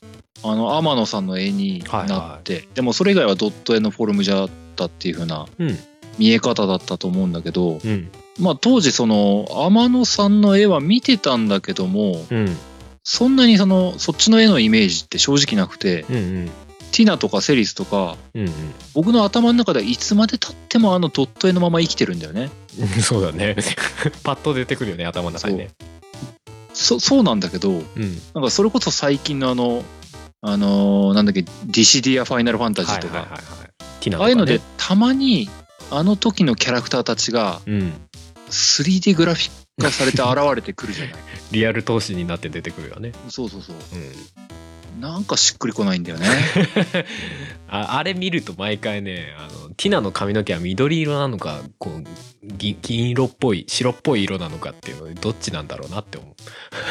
Speaker 1: あの天野さんの絵になって、でもそれ以外はドット絵のフォルムじゃったっていう風な
Speaker 2: うん。
Speaker 1: 見え方だったと思うんだけど
Speaker 2: うん。
Speaker 1: まあ当時その天野さんの絵は見てたんだけども
Speaker 2: うん。
Speaker 1: そんなにそのそっちの絵のイメージって正直なくて
Speaker 2: うんうん。
Speaker 1: ティナとかセリスとか
Speaker 2: うん
Speaker 1: 僕の頭の中ではいつまでたってもあのドット絵のまま生きてるんだよね。
Speaker 2: う んそうだね。パッと出てくるよね頭の中にね
Speaker 1: そそうなんだけど
Speaker 2: うん。
Speaker 1: なんかそれこそ最近のあのあのーなんだっけディシディア・ファイナル・ファンタジーとか、
Speaker 2: はいはいはいはいティナとかね。
Speaker 1: ああいうのでたまにあの時のキャラクターたちが
Speaker 2: うん、
Speaker 1: 3D グラフィック化されて現れてくるじゃない。
Speaker 2: リアル投資になって出てくるよね、
Speaker 1: そうそうそう。
Speaker 2: うん、
Speaker 1: なんかしっくりこないんだよね。
Speaker 2: ああれ見ると毎回ねあのティナの髪の毛は緑色なのかこう銀銀色っぽい白っぽい色なのかっていうのでどっちなんだろうなって思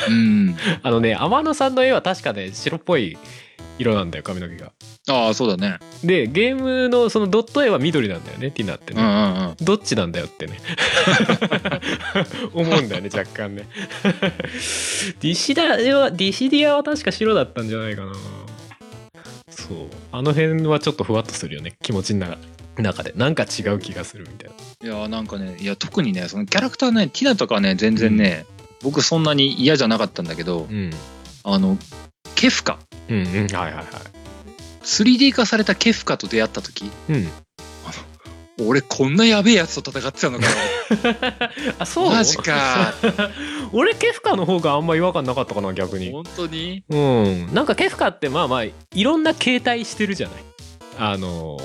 Speaker 2: う。
Speaker 1: うん。
Speaker 2: あのね天野さんの絵は確かね白っぽい色なんだよ髪の毛が。
Speaker 1: ああそうだね。
Speaker 2: でゲームのそのドット絵は緑なんだよねティナってね、
Speaker 1: うんうんうん。
Speaker 2: どっちなんだよってね。思うんだよね若干ね。ディシダはディシディアは確か白だったんじゃないかな。そう。あの辺はちょっとふわっとするよね気持ちの中中でなんか違う気がするみたいな。い
Speaker 1: やなんかねいや特にねそのキャラクターねティナとかね全然ね、僕そんなに嫌じゃなかったんだけど
Speaker 2: うん。
Speaker 1: あのケフカ。
Speaker 2: うんうんはいはいはい。
Speaker 1: 3D 化されたケフカと出会った時
Speaker 2: うん。
Speaker 1: 俺こんなやべえやつと戦ってたのかよ。
Speaker 2: あそう？
Speaker 1: マジか。
Speaker 2: 俺ケフカの方があんま違和感なかったかな逆に。
Speaker 1: 本当に？
Speaker 2: うん。なんかケフカってまあまあいろんな形態してるじゃないあの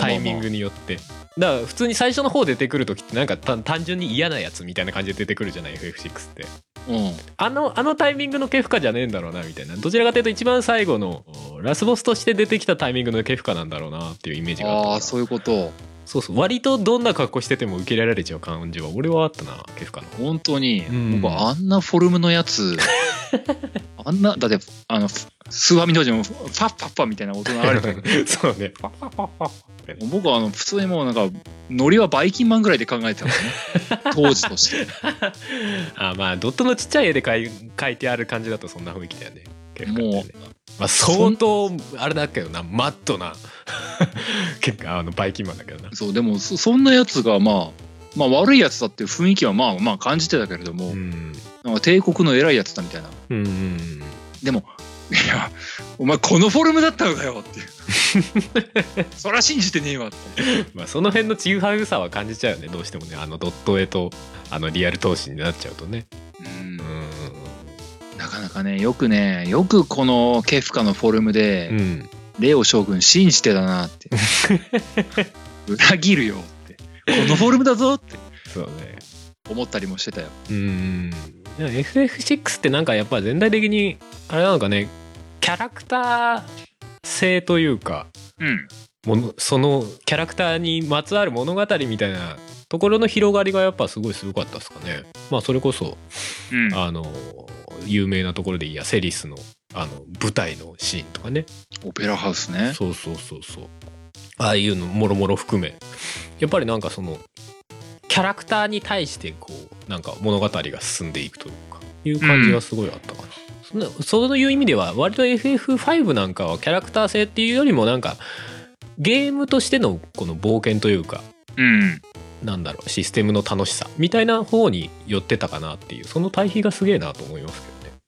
Speaker 2: タイミングによって。だから普通に最初の方出てくる時ってなんか単単純に嫌なやつみたいな感じで出てくるじゃない？FF6 って。
Speaker 1: うん。
Speaker 2: あのあのタイミングのケフカじゃねえんだろうなみたいな。どちらかというと一番最後のラスボスとして出てきたタイミングのケフカなんだろうなっていうイメージが
Speaker 1: ああそういうこと
Speaker 2: そうそう。割とどんな格好してても受け入れられちゃう感じは俺はあったなケフカの。
Speaker 1: 本当に、
Speaker 2: うん。
Speaker 1: 僕あんなフォルムのやつ あんなだってあのスーファミ当時もファッファッファみたいな音流れてる
Speaker 2: そうね。パッパッパッパッ
Speaker 1: 僕はあの普通にもうなんかノリはバイキンマンぐらいで考えてたんですね当時として
Speaker 2: あまあドットのちっちゃい絵で描いてある感じだとそんな雰囲気だよねね
Speaker 1: もう
Speaker 2: まあ相当あれだけどなマットな 結構あのバイキンマンだけどな。
Speaker 1: そうでもそそんなやつがまあまあ悪いやつだっていう雰囲気はまあまあ感じてたけれども、
Speaker 2: うん。
Speaker 1: なんか帝国の偉いやつだみたいな。
Speaker 2: うんうん
Speaker 1: でもいやお前このフォルムだったのかよっていう。そりゃ信じてねえわって。
Speaker 2: まあその辺のちぐはぐさは感じちゃうよねどうしてもね。あのドット絵とあのリアル投資になっちゃうとね。
Speaker 1: うん
Speaker 2: うん
Speaker 1: なかなかねよくねよくこのケフカのフォルムで、
Speaker 2: うん。
Speaker 1: レオ将軍信じてたなって。裏切るよって。このフォルムだぞって。
Speaker 2: そうね。
Speaker 1: 思ったりもしてたよ。
Speaker 2: うん。いや FF6 ってなんかやっぱ全体的にあれなのかねキャラクター性というか
Speaker 1: うん。
Speaker 2: ものそのキャラクターにまつわる物語みたいなところの広がりがやっぱすごいすごかったですかね。まあそれこそ
Speaker 1: うん。
Speaker 2: あの有名なところでいいやセリスのあの舞台のシーンとかね。
Speaker 1: オペラハウスね。
Speaker 2: そうそうそう。そうああいうのもろもろ含め。やっぱりなんかそのキャラクターに対してこうなんか物語が進んでいくというかいう感じがすごいあったかな、そん。なそういう意味では割と FF5 なんかはキャラクター性っていうよりもなんかゲームとしてのこの冒険というか
Speaker 1: うん
Speaker 2: なんだろうシステムの楽しさみたいな方に寄ってたかなっていうその対比がすげえなと思いますけどね。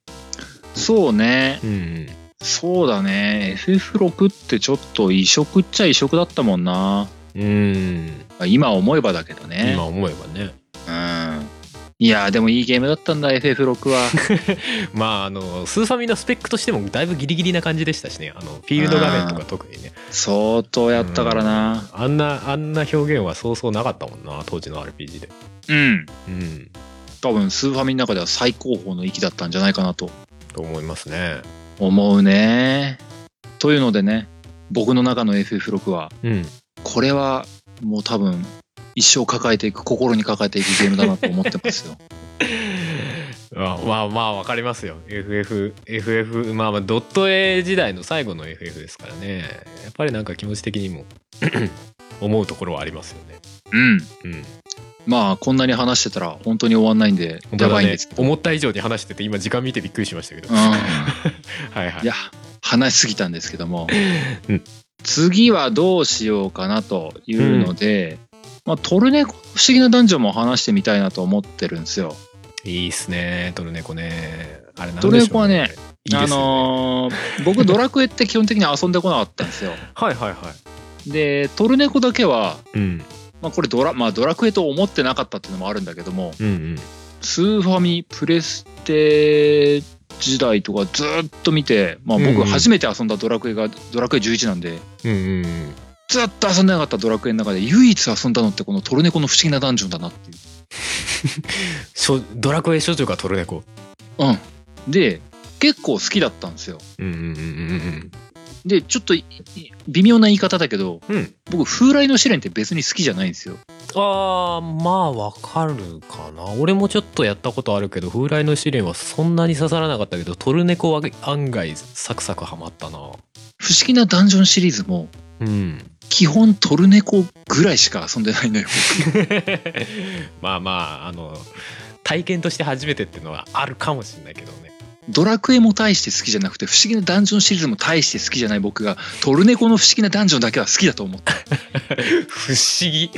Speaker 1: そうね。
Speaker 2: うん。うん
Speaker 1: そうだね。FF6 ってちょっと異色っちゃ異色だったもんな。
Speaker 2: うん。
Speaker 1: 今思えばだけどね。
Speaker 2: 今思えばね。
Speaker 1: うんいやーでもいいゲームだったんだ FF6 は。
Speaker 2: まああのスーファミのスペックとしてもだいぶギリギリな感じでしたしね。あのフィールド画面とか特にね。
Speaker 1: 相当やったからな。
Speaker 2: あんなあんな表現はそうそうなかったもんな当時の RPG で。
Speaker 1: うん。
Speaker 2: うん。
Speaker 1: 多分スーファミの中では最高峰の域だったんじゃないかなと。
Speaker 2: と思いますね。
Speaker 1: 思うね。というのでね僕の中の FF6 は
Speaker 2: うん。
Speaker 1: これはもう多分一生抱えていく心に抱えていくゲームだなと思ってますよ。
Speaker 2: まあまあまあわかりますよ。FFFF まあまあドット絵時代の最後の FF ですからね。やっぱりなんか気持ち的にも 思うところはありますよね。
Speaker 1: うん。
Speaker 2: うん。
Speaker 1: まあこんなに話してたら本当に終わんないんで
Speaker 2: ね。
Speaker 1: ばいんですけど、
Speaker 2: 思った以上に話してて今時間見てびっくりしましたけど。
Speaker 1: うん。
Speaker 2: はいはい。
Speaker 1: いや話しすぎたんですけども、
Speaker 2: うん。
Speaker 1: 次はどうしようかなというので、まあ、トルネコの不思議なダンジョンも話してみたいなと思ってるんですよ。
Speaker 2: いいっすねトルネコね。あれなんでしょう
Speaker 1: トルネコはね
Speaker 2: いいね。
Speaker 1: あのー僕ドラクエって基本的に遊んでこなかったんですよ。
Speaker 2: はいはいはい。
Speaker 1: でトルネコだけは、
Speaker 2: うん。
Speaker 1: まあ、これドラ,、まあ、ドラクエと思ってなかったっていうのもあるんだけども
Speaker 2: うんうん。
Speaker 1: スーファミプレステ時代とかずっと見て、まあ、僕初めて遊んだドラクエがドラクエ11なんで。
Speaker 2: うんうんうん
Speaker 1: ずっと遊んでなかったドラクエの中で唯一遊んだのってこのトルネコの不思議なダンジョンだなっていう。
Speaker 2: ドラクエ少女がトルネコ？
Speaker 1: うん、で結構好きだったんですよ。
Speaker 2: うんうんうん
Speaker 1: でちょっと微妙な言い方だけど
Speaker 2: うんうん。
Speaker 1: 僕風来の試練って別に好きじゃないんですよ。
Speaker 2: あーまあわかるかな。俺もちょっとやったことあるけど風来の試練はそんなに刺さらなかったけどトルネコは案外サクサクハマったな。
Speaker 1: 不思議なダンジョンシリーズも
Speaker 2: うん
Speaker 1: 基本トルネコぐらいしか遊んでないのよ。
Speaker 2: まあまああの体験として初めてっていうのはあるかもしれないけどね
Speaker 1: ドラクエも大して好きじゃなくて不思議なダンジョンシリーズも大して好きじゃない僕がトルネコの不思議なダンジョンだけは好きだと思った。
Speaker 2: 不思議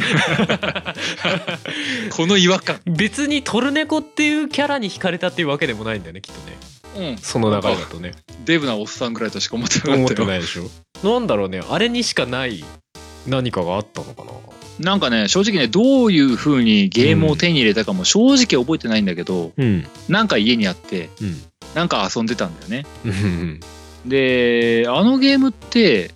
Speaker 1: この違和感。
Speaker 2: 別にトルネコっていうキャラに惹かれたっていうわけでもないんだよねきっとね
Speaker 1: うん。
Speaker 2: その流れだとね
Speaker 1: デブなおっさんぐらいとしか思ってなか
Speaker 2: 思っ
Speaker 1: ったよ。
Speaker 2: てないでしょなんだろうねあれにしかない何かがあったのかな？
Speaker 1: なんかね、正直ね、どういう風にゲームを手に入れたかも正直覚えてないんだけど、
Speaker 2: うん。
Speaker 1: なんか家にあって、
Speaker 2: うん。
Speaker 1: なんか遊んでたんだよね。
Speaker 2: うん。
Speaker 1: で、あのゲームって、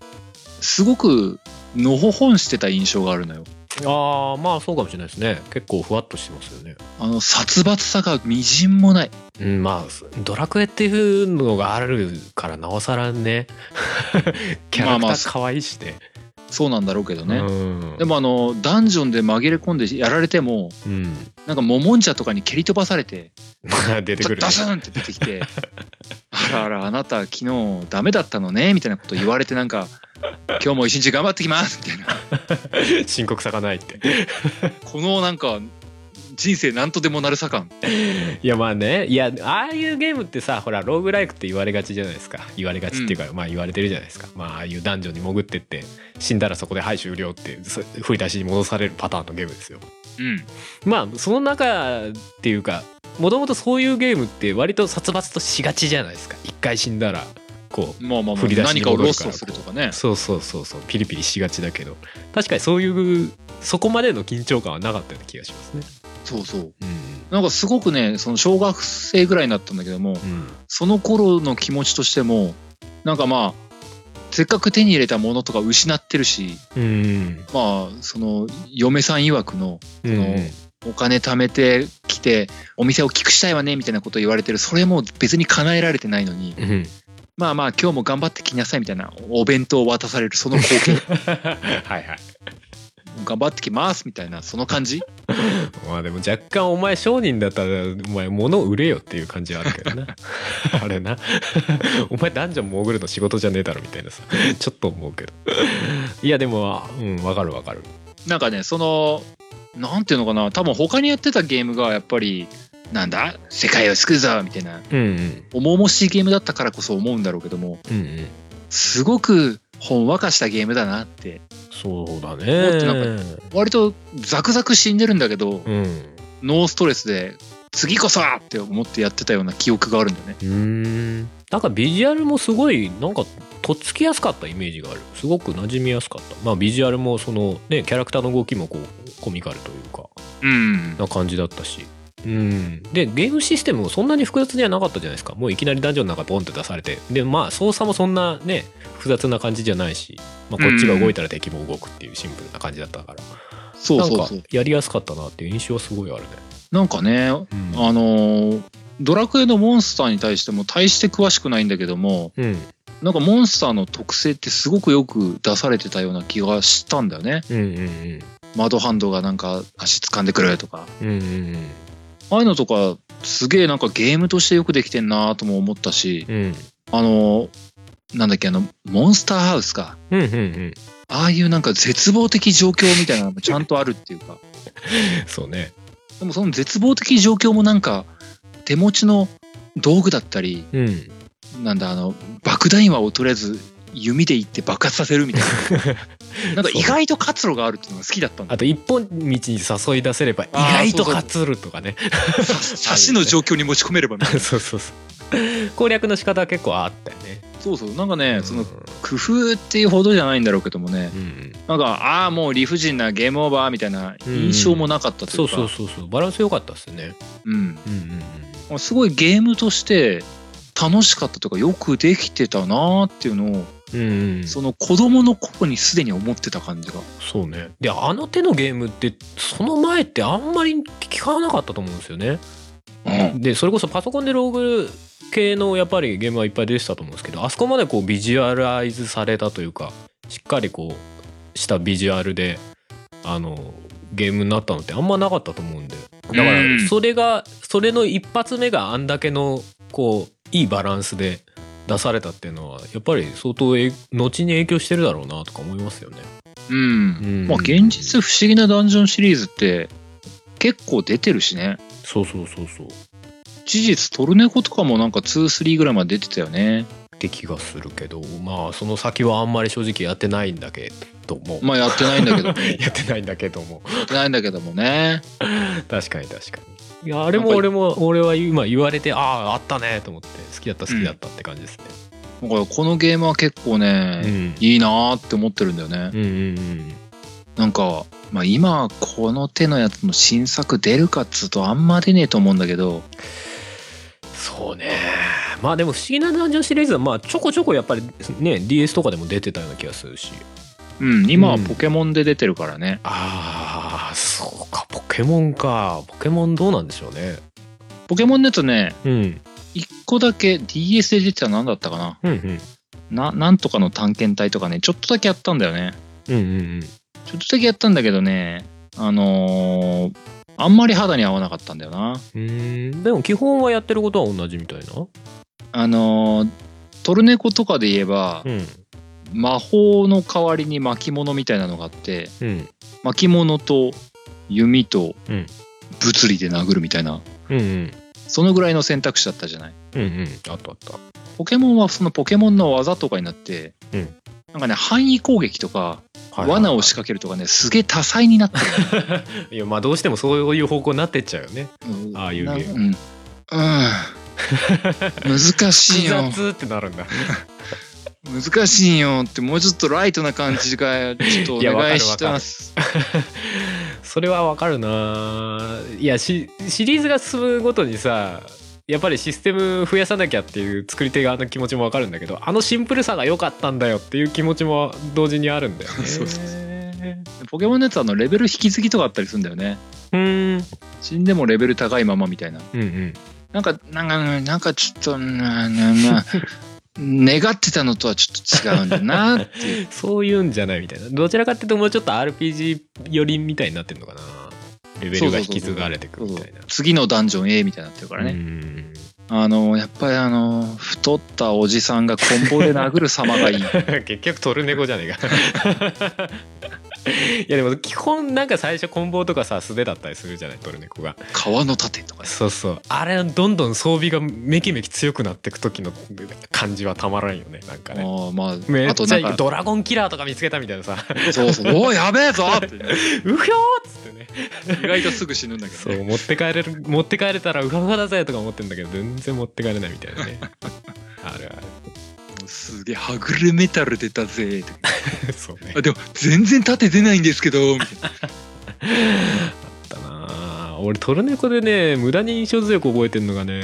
Speaker 1: すごくのほほんしてた印象があるのよ。
Speaker 2: ああまあそうかもしれないですね。結構ふわっとしてますよね。
Speaker 1: あの、殺伐さがみじんもない。
Speaker 2: うんまあドラクエっていうのがあるからなおさらね。キャラクタ
Speaker 1: まあまあ
Speaker 2: ー可愛いしね、
Speaker 1: そうなんだろうけどね。
Speaker 2: うん
Speaker 1: でもあの、ダンジョンで紛れ込んでやられても、
Speaker 2: うん
Speaker 1: なんかモモンジャとかに蹴り飛ばされて、
Speaker 2: 出てくる、ね
Speaker 1: ダ、スンって出てきて、あらあら、あなた昨日ダメだったのねみたいなこと言われてなんか、今日も一日頑張ってきますみたいな。
Speaker 2: 深刻さがないって
Speaker 1: このなんか、人生なんとでもなるさ感。
Speaker 2: いやまあね。いやああいうゲームってさほらローグライクって言われがちじゃないですか。言われがちっていうか、まあ言われてるじゃないですか。まあああいうダンジョンに潜ってって死んだらそこではい終了ってそ振り出しに戻されるパターンのゲームですよ。
Speaker 1: うん。
Speaker 2: まあその中っていうかもともとそういうゲームって割と殺伐としがちじゃないですか。一回死んだらこう
Speaker 1: まあまあまあ
Speaker 2: 振り出し
Speaker 1: 何かを
Speaker 2: に戻るから
Speaker 1: ロストするとかね。
Speaker 2: そうそうそうそう。ピリピリしがちだけど。確かにそういうそこまでの緊張感はなかったような気がしますね
Speaker 1: そうそう。
Speaker 2: うん
Speaker 1: なんかすごくね、その小学生ぐらいになったんだけども、
Speaker 2: うん。
Speaker 1: その頃の気持ちとしても、なんかまあ、せっかく手に入れたものとか失ってるし、
Speaker 2: うん。
Speaker 1: まあ、その、嫁さん曰くの、
Speaker 2: うん
Speaker 1: のお金貯めてきて、お店を大きくしたいわね、みたいなこと言われてる、それも別に叶えられてないのに、
Speaker 2: うん。
Speaker 1: まあまあ、今日も頑張ってきなさい、みたいな、お弁当を渡される、その光景、
Speaker 2: はいはい
Speaker 1: 頑張ってきます、みたいな、その感じ？
Speaker 2: まあでも若干お前商人だったらお前物を売れよっていう感じはあるけどな。あれな。お前ダンジョン潜るの仕事じゃねえだろみたいなさちょっと思うけど。いやでもうんわかるわかる。
Speaker 1: なんかね、その、なんていうのかな、多分他にやってたゲームがやっぱり、なんだ？世界を救うぞみたいな、
Speaker 2: うんうん。
Speaker 1: 重々しいゲームだったからこそ思うんだろうけども、
Speaker 2: うんうん。
Speaker 1: すごくほんわかしたゲームだなって。
Speaker 2: そうだね。
Speaker 1: 割とザクザク死んでるんだけど、
Speaker 2: うん。
Speaker 1: ノーストレスで、次こそはって思ってやってたような記憶があるんだよね。
Speaker 2: うーん。なんかビジュアルもすごいなんかとっつきやすかったイメージがある。すごく馴染みやすかった。まあビジュアルもそのねキャラクターの動きもこうコミカルというか。
Speaker 1: うん。
Speaker 2: な感じだったしうん。でゲームシステムもそんなに複雑にはなかったじゃないですか。もういきなりダンジョンの中ボンって出されて。でまあ操作もそんなね複雑な感じじゃないし、まあ、こっちが動いたら敵も動くっていうシンプルな感じだったから、なん
Speaker 1: う。
Speaker 2: やりやすかったなっていう印象はすごいあるね、
Speaker 1: なんかね、
Speaker 2: うん。
Speaker 1: あのードラクエのモンスターに対しても大して詳しくないんだけども、
Speaker 2: うん、
Speaker 1: なんかモンスターの特性ってすごくよく出されてたような気がしたんだよね。
Speaker 2: うんうん
Speaker 1: マドハンドがなんか足掴んでくるとか。
Speaker 2: うんうんうん
Speaker 1: ああいうのとか、すげえなんかゲームとしてよくできてんなとも思ったし、
Speaker 2: うん
Speaker 1: あの、なんだっけ、あの、モンスターハウスか？
Speaker 2: うんうんうん
Speaker 1: ああいうなんか絶望的状況みたいなのもちゃんとあるっていうか。
Speaker 2: そうね
Speaker 1: でもその絶望的状況もなんか、手持ちの道具だったり、
Speaker 2: うん
Speaker 1: なんだ、あの、爆弾岩をとりあえず弓でいって爆発させるみたいな。なんか意外と活路があるっていうのが好きだったんだ。
Speaker 2: あ。と一本道に誘い出せれば意外と
Speaker 1: そうそう。
Speaker 2: 勝つるとかね。
Speaker 1: 刺しの状況に持ち込めればみたいな。
Speaker 2: そうそうそう。攻略の仕方は結構あったよね。
Speaker 1: そうそう。なんかね、その
Speaker 2: うん
Speaker 1: 工夫っていうほどじゃないんだろうけどもね、
Speaker 2: うん。
Speaker 1: なんかああもう理不尽なゲームオーバーみたいな印象もなかったといか、
Speaker 2: そううそうそうそう。バランス良かったっすね。
Speaker 1: うん。
Speaker 2: うんうんうん
Speaker 1: すごいゲームとして楽しかったとかよくできてたなーっていうのを、
Speaker 2: うんうん。
Speaker 1: その子供の頃にすでに思ってた感じが。
Speaker 2: そうね。であの手のゲームってその前ってあんまり聞かなかったと思うんですよね。
Speaker 1: うん。
Speaker 2: でそれこそパソコンでローグ系のやっぱりゲームはいっぱい出てたと思うんですけどあそこまでこうビジュアライズされたというかしっかりこうしたビジュアルであのゲームになったのってあんまなかったと思うんで。だから
Speaker 1: うん。
Speaker 2: それがそれの一発目があんだけのこういいバランスで出されたっていうのはやっぱり相当え後に影響してるだろうなとか思いますよね。
Speaker 1: うん、
Speaker 2: うん。
Speaker 1: まあ現実不思議なダンジョンシリーズって結構出てるしね。
Speaker 2: そうそうそうそう。
Speaker 1: 事実トルネコとかもなんか23ぐらいまで出てたよね。
Speaker 2: って気がするけど。まあその先はあんまり正直やってないんだけども、
Speaker 1: まあやってないんだけど
Speaker 2: やってないんだけども。
Speaker 1: やってないんだけどもね。
Speaker 2: 確かに確かにいやあれも俺も俺は今言われてあああったねと思って好きだった好きだったって感じですね、
Speaker 1: だからこのゲームは結構ね、
Speaker 2: うん。
Speaker 1: いいなーって思ってるんだよね、
Speaker 2: うんうんうん。
Speaker 1: なんか、まあ、今この手のやつの新作出るかっつうとあんま出ねえと思うんだけど。
Speaker 2: そうね。まあでも不思議なダンジョンシリーズはまあちょこちょこやっぱりね DS とかでも出てたような気がするし
Speaker 1: うん今は
Speaker 2: うん。
Speaker 1: ポケモンで出てるからね、
Speaker 2: ああそうかポケモンか。ポケモンどうなんでしょうね。
Speaker 1: ポケモンのやつね
Speaker 2: うん。
Speaker 1: 一個だけ DS で出てたの何だったかな？
Speaker 2: うんうん。
Speaker 1: ななんとかの探検隊とかねちょっとだけやったんだよね。
Speaker 2: うんうん
Speaker 1: ちょっとだけやったんだけどねあのーあんまり肌に合わなかったんだよな。
Speaker 2: うんうん。でも基本はやってることは同じみたいな？
Speaker 1: あのートルネコとかで言えば、
Speaker 2: うん
Speaker 1: 魔法の代わりに巻物みたいなのがあって
Speaker 2: うん。
Speaker 1: 巻物と弓と
Speaker 2: うん。
Speaker 1: 物理で殴るみたいな
Speaker 2: うんうん。
Speaker 1: そのぐらいの選択肢だったじゃない？
Speaker 2: うんうん。あったあった。
Speaker 1: ポケモンはそのポケモンの技とかになって、
Speaker 2: うん。
Speaker 1: なんかね範囲攻撃とか罠を仕掛けるとかねすげえ多彩になってる、
Speaker 2: いやまあどうしてもそういう方向になってっちゃうよね。
Speaker 1: うん。
Speaker 2: ああいうゲーム。
Speaker 1: うん、うん、難しいよ。
Speaker 2: 複雑ってなるんだ
Speaker 1: 難しいよってもうちょっとライトな感じがちょっとお願いします。
Speaker 2: それはわかるな。いやシシリーズが進むごとにさやっぱりシステム増やさなきゃっていう作り手側の気持ちもわかるんだけどあのシンプルさが良かったんだよっていう気持ちも同時にあるんだよね。
Speaker 1: そうそう。ポケモンのやつはあのレベル引き継ぎとかあったりするんだよね。
Speaker 2: うん
Speaker 1: 死んでもレベル高いままみたいな。
Speaker 2: うんうん。
Speaker 1: なんかなんかなんかちょっとななな願ってたのとはちょっと違うんだなっていう。
Speaker 2: そういうんじゃないみたいな。どちらかっていうともうちょっと RPG 寄りみたいになってるのかな。レベルが引き継がれてくみたいな。
Speaker 1: 次のダンジョン A みたいになってるからね、
Speaker 2: うん。
Speaker 1: あのやっぱりあの太ったおじさんがコンボで殴る様がいい。
Speaker 2: 結局トルネコじゃねえかいやでも基本なんか最初コンボとかさ素手だったりするじゃないトルネコが。
Speaker 1: 川の盾とかね。
Speaker 2: そうそう。あれどんどん装備がめきめき強くなってく時の感じはたまらんよねなんかね。
Speaker 1: ああまあ
Speaker 2: めっちゃドラゴンキラーとか見つけたみたいなさ。
Speaker 1: そうそうおいやべえぞって、ね、
Speaker 2: うひょーっつってね。
Speaker 1: 意外とすぐ死ぬんだけどね。
Speaker 2: そう持って帰れる持って帰れたらうわうわだぜとか思ってんだけど全然持って帰れないみたいなね。あるあ
Speaker 1: すげえはぐれメタル出たぜ。
Speaker 2: そうね。
Speaker 1: あでも全然盾出ないんですけどみたいな。
Speaker 2: だな。あ俺トルネコでね無駄に印象強く覚えてんのがね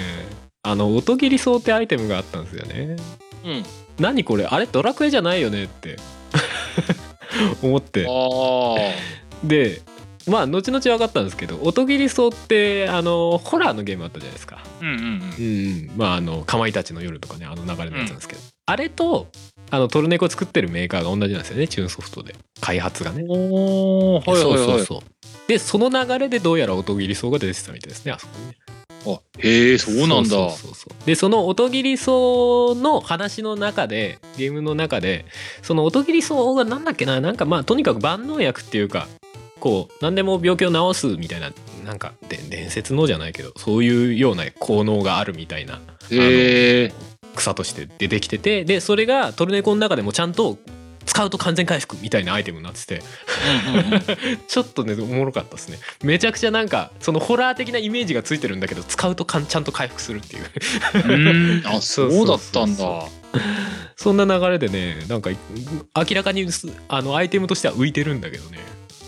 Speaker 2: あの音切り草ってアイテムがあったんですよね。
Speaker 1: うん。
Speaker 2: 何これ？あれ？ドラクエじゃないよね？って。思って。
Speaker 1: あ
Speaker 2: でまあ後々分かったんですけど音切り草ってあのホラーのゲームあったじゃないですか。
Speaker 1: あうんうん。うん
Speaker 2: うん。まああのかまいたちの夜とかねあの流れのやつなんですけど、あれとあのトルネコ作ってるメーカーが同じなんですよね。チューンソフトで。開発がね。
Speaker 1: おーはいはいはい。
Speaker 2: そうそうそう。でその流れでどうやら音切り草が出てたみたいですねあそこにね。
Speaker 1: あへえそうなんだ。
Speaker 2: そうそうそうでその音切り草の話の中でゲームの中でその音切り草がなんだっけななんかまあとにかく万能薬っていうかこう何でも病気を治すみたいななんかで伝説のじゃないけどそういうような効能があるみたいな
Speaker 1: へえ
Speaker 2: 草として出てきててでそれがトルネコの中でもちゃんと使うと完全回復みたいなアイテムになってて。ちょっとねおもろかったですね。めちゃくちゃなんかそのホラー的なイメージがついてるんだけど使うとかんちゃんと回復するっていう。
Speaker 1: うん。あ
Speaker 2: そ
Speaker 1: そうう
Speaker 2: そうそう。そう
Speaker 1: だったんだ。
Speaker 2: そんな流れでねなんか明らかにすあのアイテムとしては浮いてるんだけどね。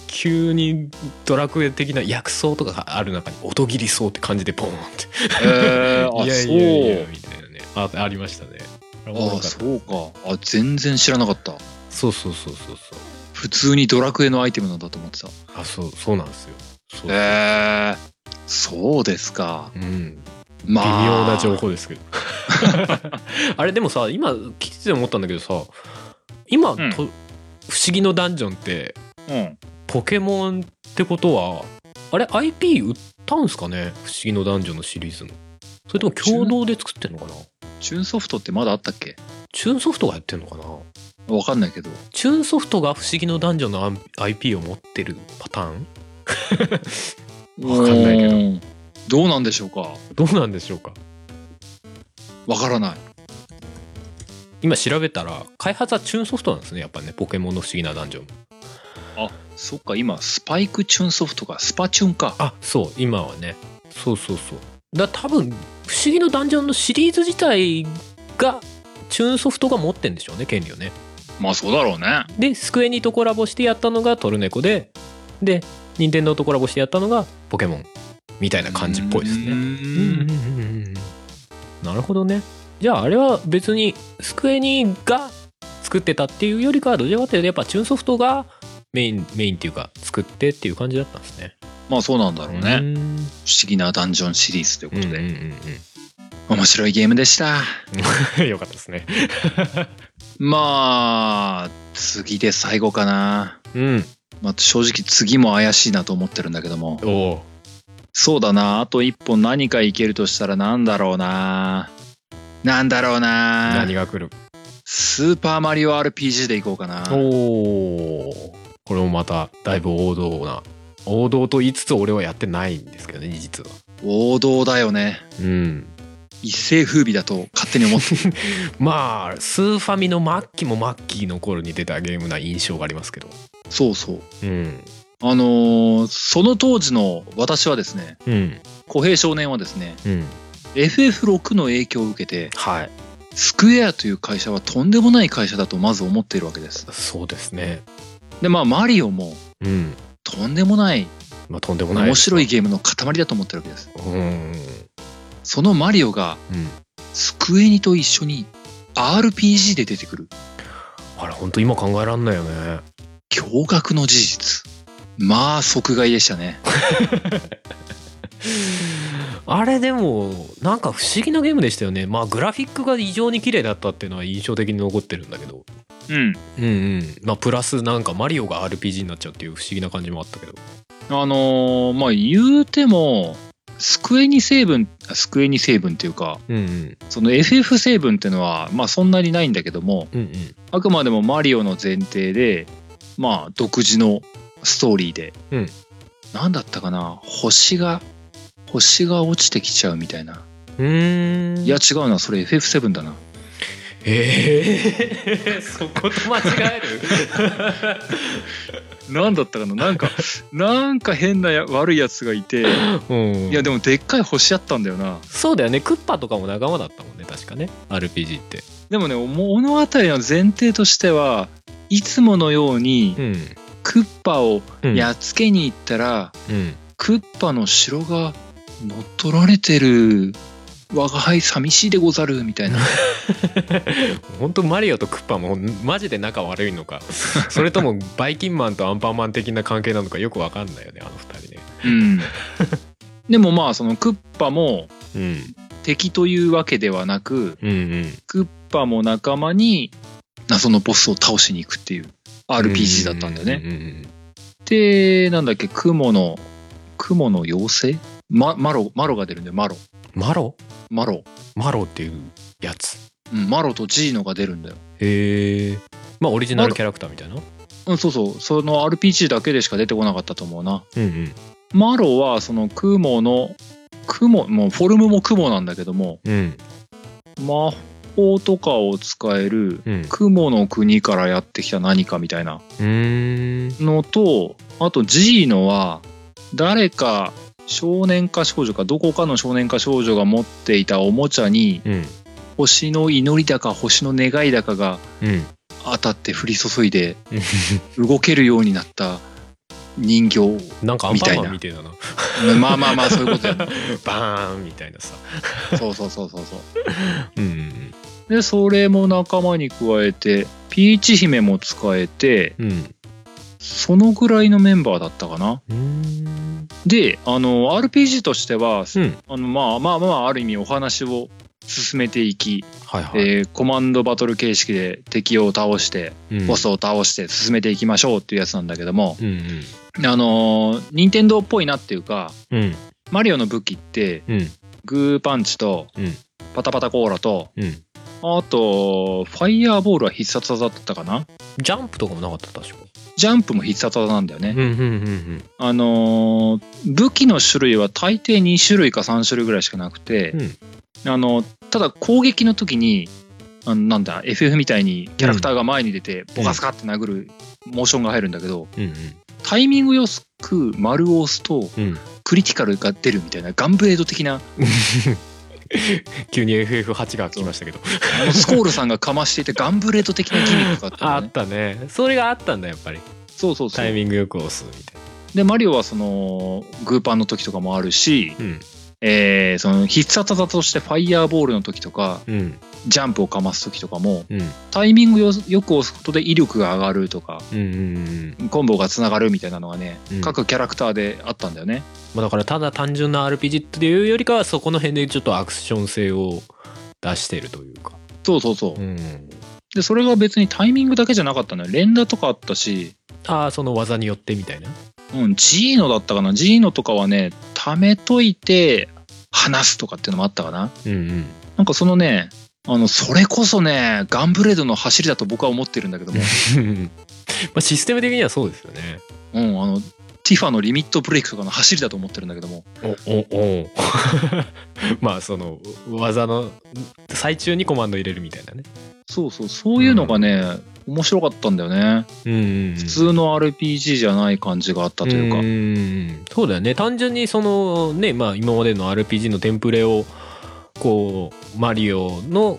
Speaker 2: 急にドラクエ的な薬草とかがある中に音切り草って感じでポーンって。
Speaker 1: えー、あ
Speaker 2: いやいやいやみたいなね。あありましたね。
Speaker 1: あ
Speaker 2: った。
Speaker 1: そうか。あ全然知らなかった。
Speaker 2: そうそうそうそうそう。
Speaker 1: 普通にドラクエのアイテムなんだと思ってた。
Speaker 2: あそうそうなんですよ。そう
Speaker 1: えー、そうですか。
Speaker 2: うん。
Speaker 1: まあ。
Speaker 2: 微妙な情報ですけど。あれでもさ今聞いてて思ったんだけどさ今、
Speaker 1: うん。
Speaker 2: と不思議のダンジョンって
Speaker 1: うん。
Speaker 2: ポケモンってことはあれ IP 売ったんすかね？不思議のダンジョンのシリーズのそれとも共同で作ってんのかな？
Speaker 1: チューンソフトってまだあったっけ？
Speaker 2: チューンソフトがやってんのかな？
Speaker 1: わかんないけど。
Speaker 2: チューンソフトが不思議のダンジョンの IP を持ってるパターン？わかんないけど。
Speaker 1: どどうなんでしょうか？
Speaker 2: どうなんでしょうか？
Speaker 1: わからない。
Speaker 2: 今調べたら開発はチューンソフトなんですね。やっぱねポケモンの不思議なダンジョン
Speaker 1: あそっか。今スパイクチューンソフトか。スパチューンか。
Speaker 2: あそう。今はね。そうそうそうだ多分不思議のダンジョンのシリーズ自体がチューンソフトが持ってんでしょうね権利をね。
Speaker 1: まあそうだろうね。
Speaker 2: でスクエニとコラボしてやったのがトルネコでで任天堂とコラボしてやったのがポケモン。みたいな感じっぽいですね。
Speaker 1: うー
Speaker 2: うんうんうん。うん。なるほどね。じゃああれは別にスクエニが作ってたっていうよりかはどちらかというとやっぱチューンソフトがメインメインっていうか作ってっていう感じだったんですね。
Speaker 1: まあそうなんだろうね、
Speaker 2: うん。
Speaker 1: 不思議なダンジョンシリーズということで、
Speaker 2: うんうん
Speaker 1: 面白いゲームでした。
Speaker 2: う んよかったですね。
Speaker 1: まあ次で最後かな、
Speaker 2: うん。
Speaker 1: まあ、正直次も怪しいなと思ってるんだけども。そうだな。あと一本何かいけるとしたらなんだろうな。なんだろうな。
Speaker 2: 何が来る？
Speaker 1: スーパーマリオ RPG でいこうかな。
Speaker 2: おおこれもまただいぶ王道な王道と言いつつ俺はやってないんですけどね実は。
Speaker 1: 王道だよね。
Speaker 2: うん。
Speaker 1: 一世風靡だと勝手に思ってる。
Speaker 2: まあスーファミの末期も末期の頃に出たゲームな印象がありますけど。
Speaker 1: そうそう。
Speaker 2: うん。
Speaker 1: あのーその当時の私はですね
Speaker 2: うん。
Speaker 1: 小平少年はですね
Speaker 2: うん。
Speaker 1: FF6 の影響を受けて
Speaker 2: はい。
Speaker 1: スクエアという会社はとんでもない会社だとまず思っているわけです。
Speaker 2: そうですね
Speaker 1: でまあマリオも
Speaker 2: うん。
Speaker 1: とんでもない
Speaker 2: まあとんでもない
Speaker 1: 面白い
Speaker 2: い
Speaker 1: ゲームの塊だと思ってるわけです。
Speaker 2: うん。
Speaker 1: そのマリオが
Speaker 2: うん。
Speaker 1: スクエニと一緒に RPG で出てくる。
Speaker 2: あれ本当今考えらんないよね。
Speaker 1: 驚愕の事実。まあ即買いでしたね
Speaker 2: あれでもなんか不思議なゲームでしたよね。まあグラフィックが異常に綺麗だったっていうのは印象的に残ってるんだけど。
Speaker 1: うん。
Speaker 2: うんうん。まあプラスなんかマリオが RPG になっちゃうっていう不思議な感じもあったけど。
Speaker 1: あのーまあ言うてもスクエニ成分スクエニ成分っていうか
Speaker 2: うんうん。
Speaker 1: その FF 成分っていうのはまあそんなにないんだけども
Speaker 2: うんうん。
Speaker 1: あくまでもマリオの前提でまあ独自のストーリーで、
Speaker 2: うん。
Speaker 1: なんだったかな星が星が落ちてきちゃうみたいな、
Speaker 2: うーん。
Speaker 1: いや違うなそれ FF7 だな。
Speaker 2: ええ そこと間違え
Speaker 1: なんだったかな？なんかなんか変なや悪いやつがいて。
Speaker 2: る、うん、
Speaker 1: いやでもでっかい星あったんだよな。
Speaker 2: そうだよね。クッパとかも仲間だったもんね。確かね。RPG って。
Speaker 1: でもね物語の前提としてはいつものように
Speaker 2: うん。
Speaker 1: クッパを
Speaker 2: うん。
Speaker 1: やっつけに行ったら、
Speaker 2: うん。
Speaker 1: クッパの城が乗っ取られてる我が輩寂しいでござるみたいな。
Speaker 2: 本当マリオとクッパもマジで仲悪いのか。それともバイキンマンとアンパンマン的な関係なのかよくわかんないよねあの二人ね。
Speaker 1: うん。でもまあそのクッパも
Speaker 2: うん。
Speaker 1: 敵というわけではなく
Speaker 2: うんうん。
Speaker 1: クッパも仲間に謎のボスを倒しに行くっていう RPG だったんだよね。
Speaker 2: うんうん
Speaker 1: でなんだっけ雲の雲の妖精？ママロマロが出るんだよ。マロ。
Speaker 2: マロ？
Speaker 1: マロ、
Speaker 2: マロっていうやつ。
Speaker 1: うん、マロとジーノが出るんだよ。
Speaker 2: へえまあオリジナルキャラクターみたいな？
Speaker 1: うん、そうそう。その RPG だけでしか出てこなかったと思うな。
Speaker 2: うんうん。
Speaker 1: マロはその雲の雲もうフォルムも雲なんだけども
Speaker 2: うん。
Speaker 1: 魔砲とかを使える
Speaker 2: うん。
Speaker 1: 雲の国からやってきた何かみたいな
Speaker 2: うーん。
Speaker 1: のとあとジーノは誰か少年か少女かどこかの少年か少女が持っていたおもちゃに
Speaker 2: うん。
Speaker 1: 星の祈りだか星の願いだかが
Speaker 2: うん。
Speaker 1: 当たって降り注いで 動けるようになった人形
Speaker 2: なんかアンパンマンみ
Speaker 1: み
Speaker 2: たいだな
Speaker 1: まあまあまあそういうことやね。
Speaker 2: バーンみたいなさ。
Speaker 1: そうそうそうそうそう。
Speaker 2: うん。
Speaker 1: でそれも仲間に加えてピーチ姫も使えて
Speaker 2: うんうん
Speaker 1: そのぐらいのメンバーだったかな。であの RPG としては
Speaker 2: うん。
Speaker 1: あのまあまあまあある意味お話を進めていき、
Speaker 2: はいはい、
Speaker 1: えーコマンドバトル形式で敵を倒して
Speaker 2: うん。
Speaker 1: ボスを倒して進めていきましょうっていうやつなんだけども、
Speaker 2: うん
Speaker 1: あのー任天堂っぽいなっていうか
Speaker 2: うん。うん
Speaker 1: マリオの武器って
Speaker 2: うん。
Speaker 1: グーパンチと
Speaker 2: うん。
Speaker 1: パタパタコーラと
Speaker 2: うん。
Speaker 1: あとファイヤーボールは必殺技だったかな。
Speaker 2: ジャンプとかもなかった確か
Speaker 1: ジャンプも必殺技なんだよね、あのー武器の種類は大抵2種類か3種類ぐらいしかなくて、
Speaker 2: うん。
Speaker 1: あのただ攻撃の時にあのなんだ FF みたいにキャラクターが前に出てボカスカって殴るモーションが入るんだけど、
Speaker 2: うんうん。
Speaker 1: タイミングよく丸を押すと
Speaker 2: うん。
Speaker 1: クリティカルが出るみたいなガンブレード的な
Speaker 2: 急に FF8 が来ましたけど。
Speaker 1: スコールさんがかましていてガンブレード的なギミックがあった
Speaker 2: あったね。それがあったんだやっぱり。
Speaker 1: そうそうそう。
Speaker 2: タイミングよく押すみたい
Speaker 1: でマリオはそのグーパンの時とかもあるし、
Speaker 2: なうん
Speaker 1: えーその必殺技としてファイヤーボールの時とか
Speaker 2: うん。
Speaker 1: ジャンプをかます時とかも
Speaker 2: うん。
Speaker 1: タイミングよよく押すことで威力が上がるとか
Speaker 2: うんうんうん
Speaker 1: コンボがつながるみたいなのがね、
Speaker 2: うん。
Speaker 1: 各キャラクターであったんだよね。
Speaker 2: まあだからただ単純な RPG っていうよりかはそこの辺でちょっとアクション性を出してるというか。
Speaker 1: そうそうそう、
Speaker 2: うん。
Speaker 1: でそれが別にタイミングだけじゃなかったのよ連打とかあったし。
Speaker 2: ああその技によってみたいな
Speaker 1: うん、ジーノだったかな。ジーノとかはね貯めといて話すとかっていうのもあったかな。
Speaker 2: うんうん。
Speaker 1: なんかそのねあのそれこそねガンブレードの走りだと僕は思ってるんだけども。
Speaker 2: まあシステム的にはそうですよね。
Speaker 1: うんあのティファのリミットブレイクとかの走りだと思ってるんだけども。
Speaker 2: おおお。まあその技の最中にコマンド入れるみたいなね。
Speaker 1: そうそうそういうのがね、面白かったんだよね。
Speaker 2: うん。うんうん
Speaker 1: 普通の RPG じゃない感じがあったというか、
Speaker 2: ん。そうだよね。単純にそのねまあ今までの RPG のテンプレをこうマリオの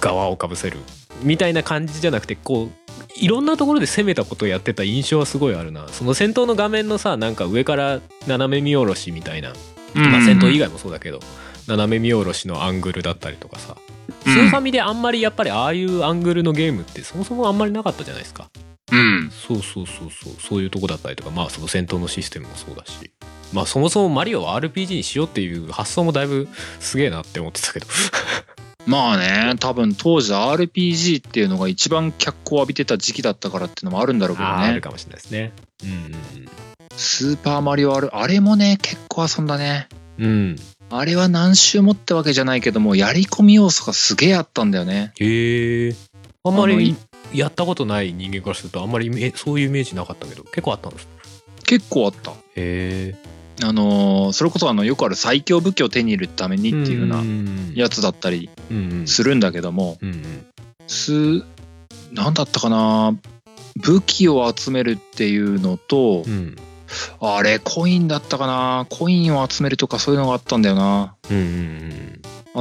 Speaker 2: 側をかぶせるみたいな感じじゃなくてこういろんなところで攻めたことをやってた印象はすごいあるな。その戦闘の画面のさなんか上から斜め見下ろしみたいな、まあ、戦闘以外もそうだけど斜め見下ろしのアングルだったりとかさ。スーファミであんまりやっぱりああいうアングルのゲームってそもそもあんまりなかったじゃないですか。
Speaker 1: うん。
Speaker 2: そうそうそうそう。そういうとこだったりとか。まあその戦闘のシステムもそうだし。まあそもそもマリオを RPG にしようっていう発想もだいぶすげえなって思ってたけど
Speaker 1: まあね多分当時 RPG っていうのが一番脚光を浴びてた時期だったからっていうのもあるんだろうけどね。
Speaker 2: あるかもしれないですね。
Speaker 1: スーパーマリオあるあれもね結構遊んだね。
Speaker 2: うん。うんうん
Speaker 1: あれは何周もってわけじゃないけどもやり込み要素がすげえあったんだよね。
Speaker 2: へえあんまり
Speaker 1: い
Speaker 2: やったことない人間からするとあんまりそういうイメージなかったけど結構あったんです
Speaker 1: 結構あった。
Speaker 2: へえ
Speaker 1: あのーそれこそあのよくある最強武器を手に入れるためにっていうふうな
Speaker 2: うん
Speaker 1: やつだったりするんだけども、すなんだったかな武器を集めるっていうのと、
Speaker 2: うん。
Speaker 1: あれコインだったかなコインを集めるとかそういうのがあったんだよな。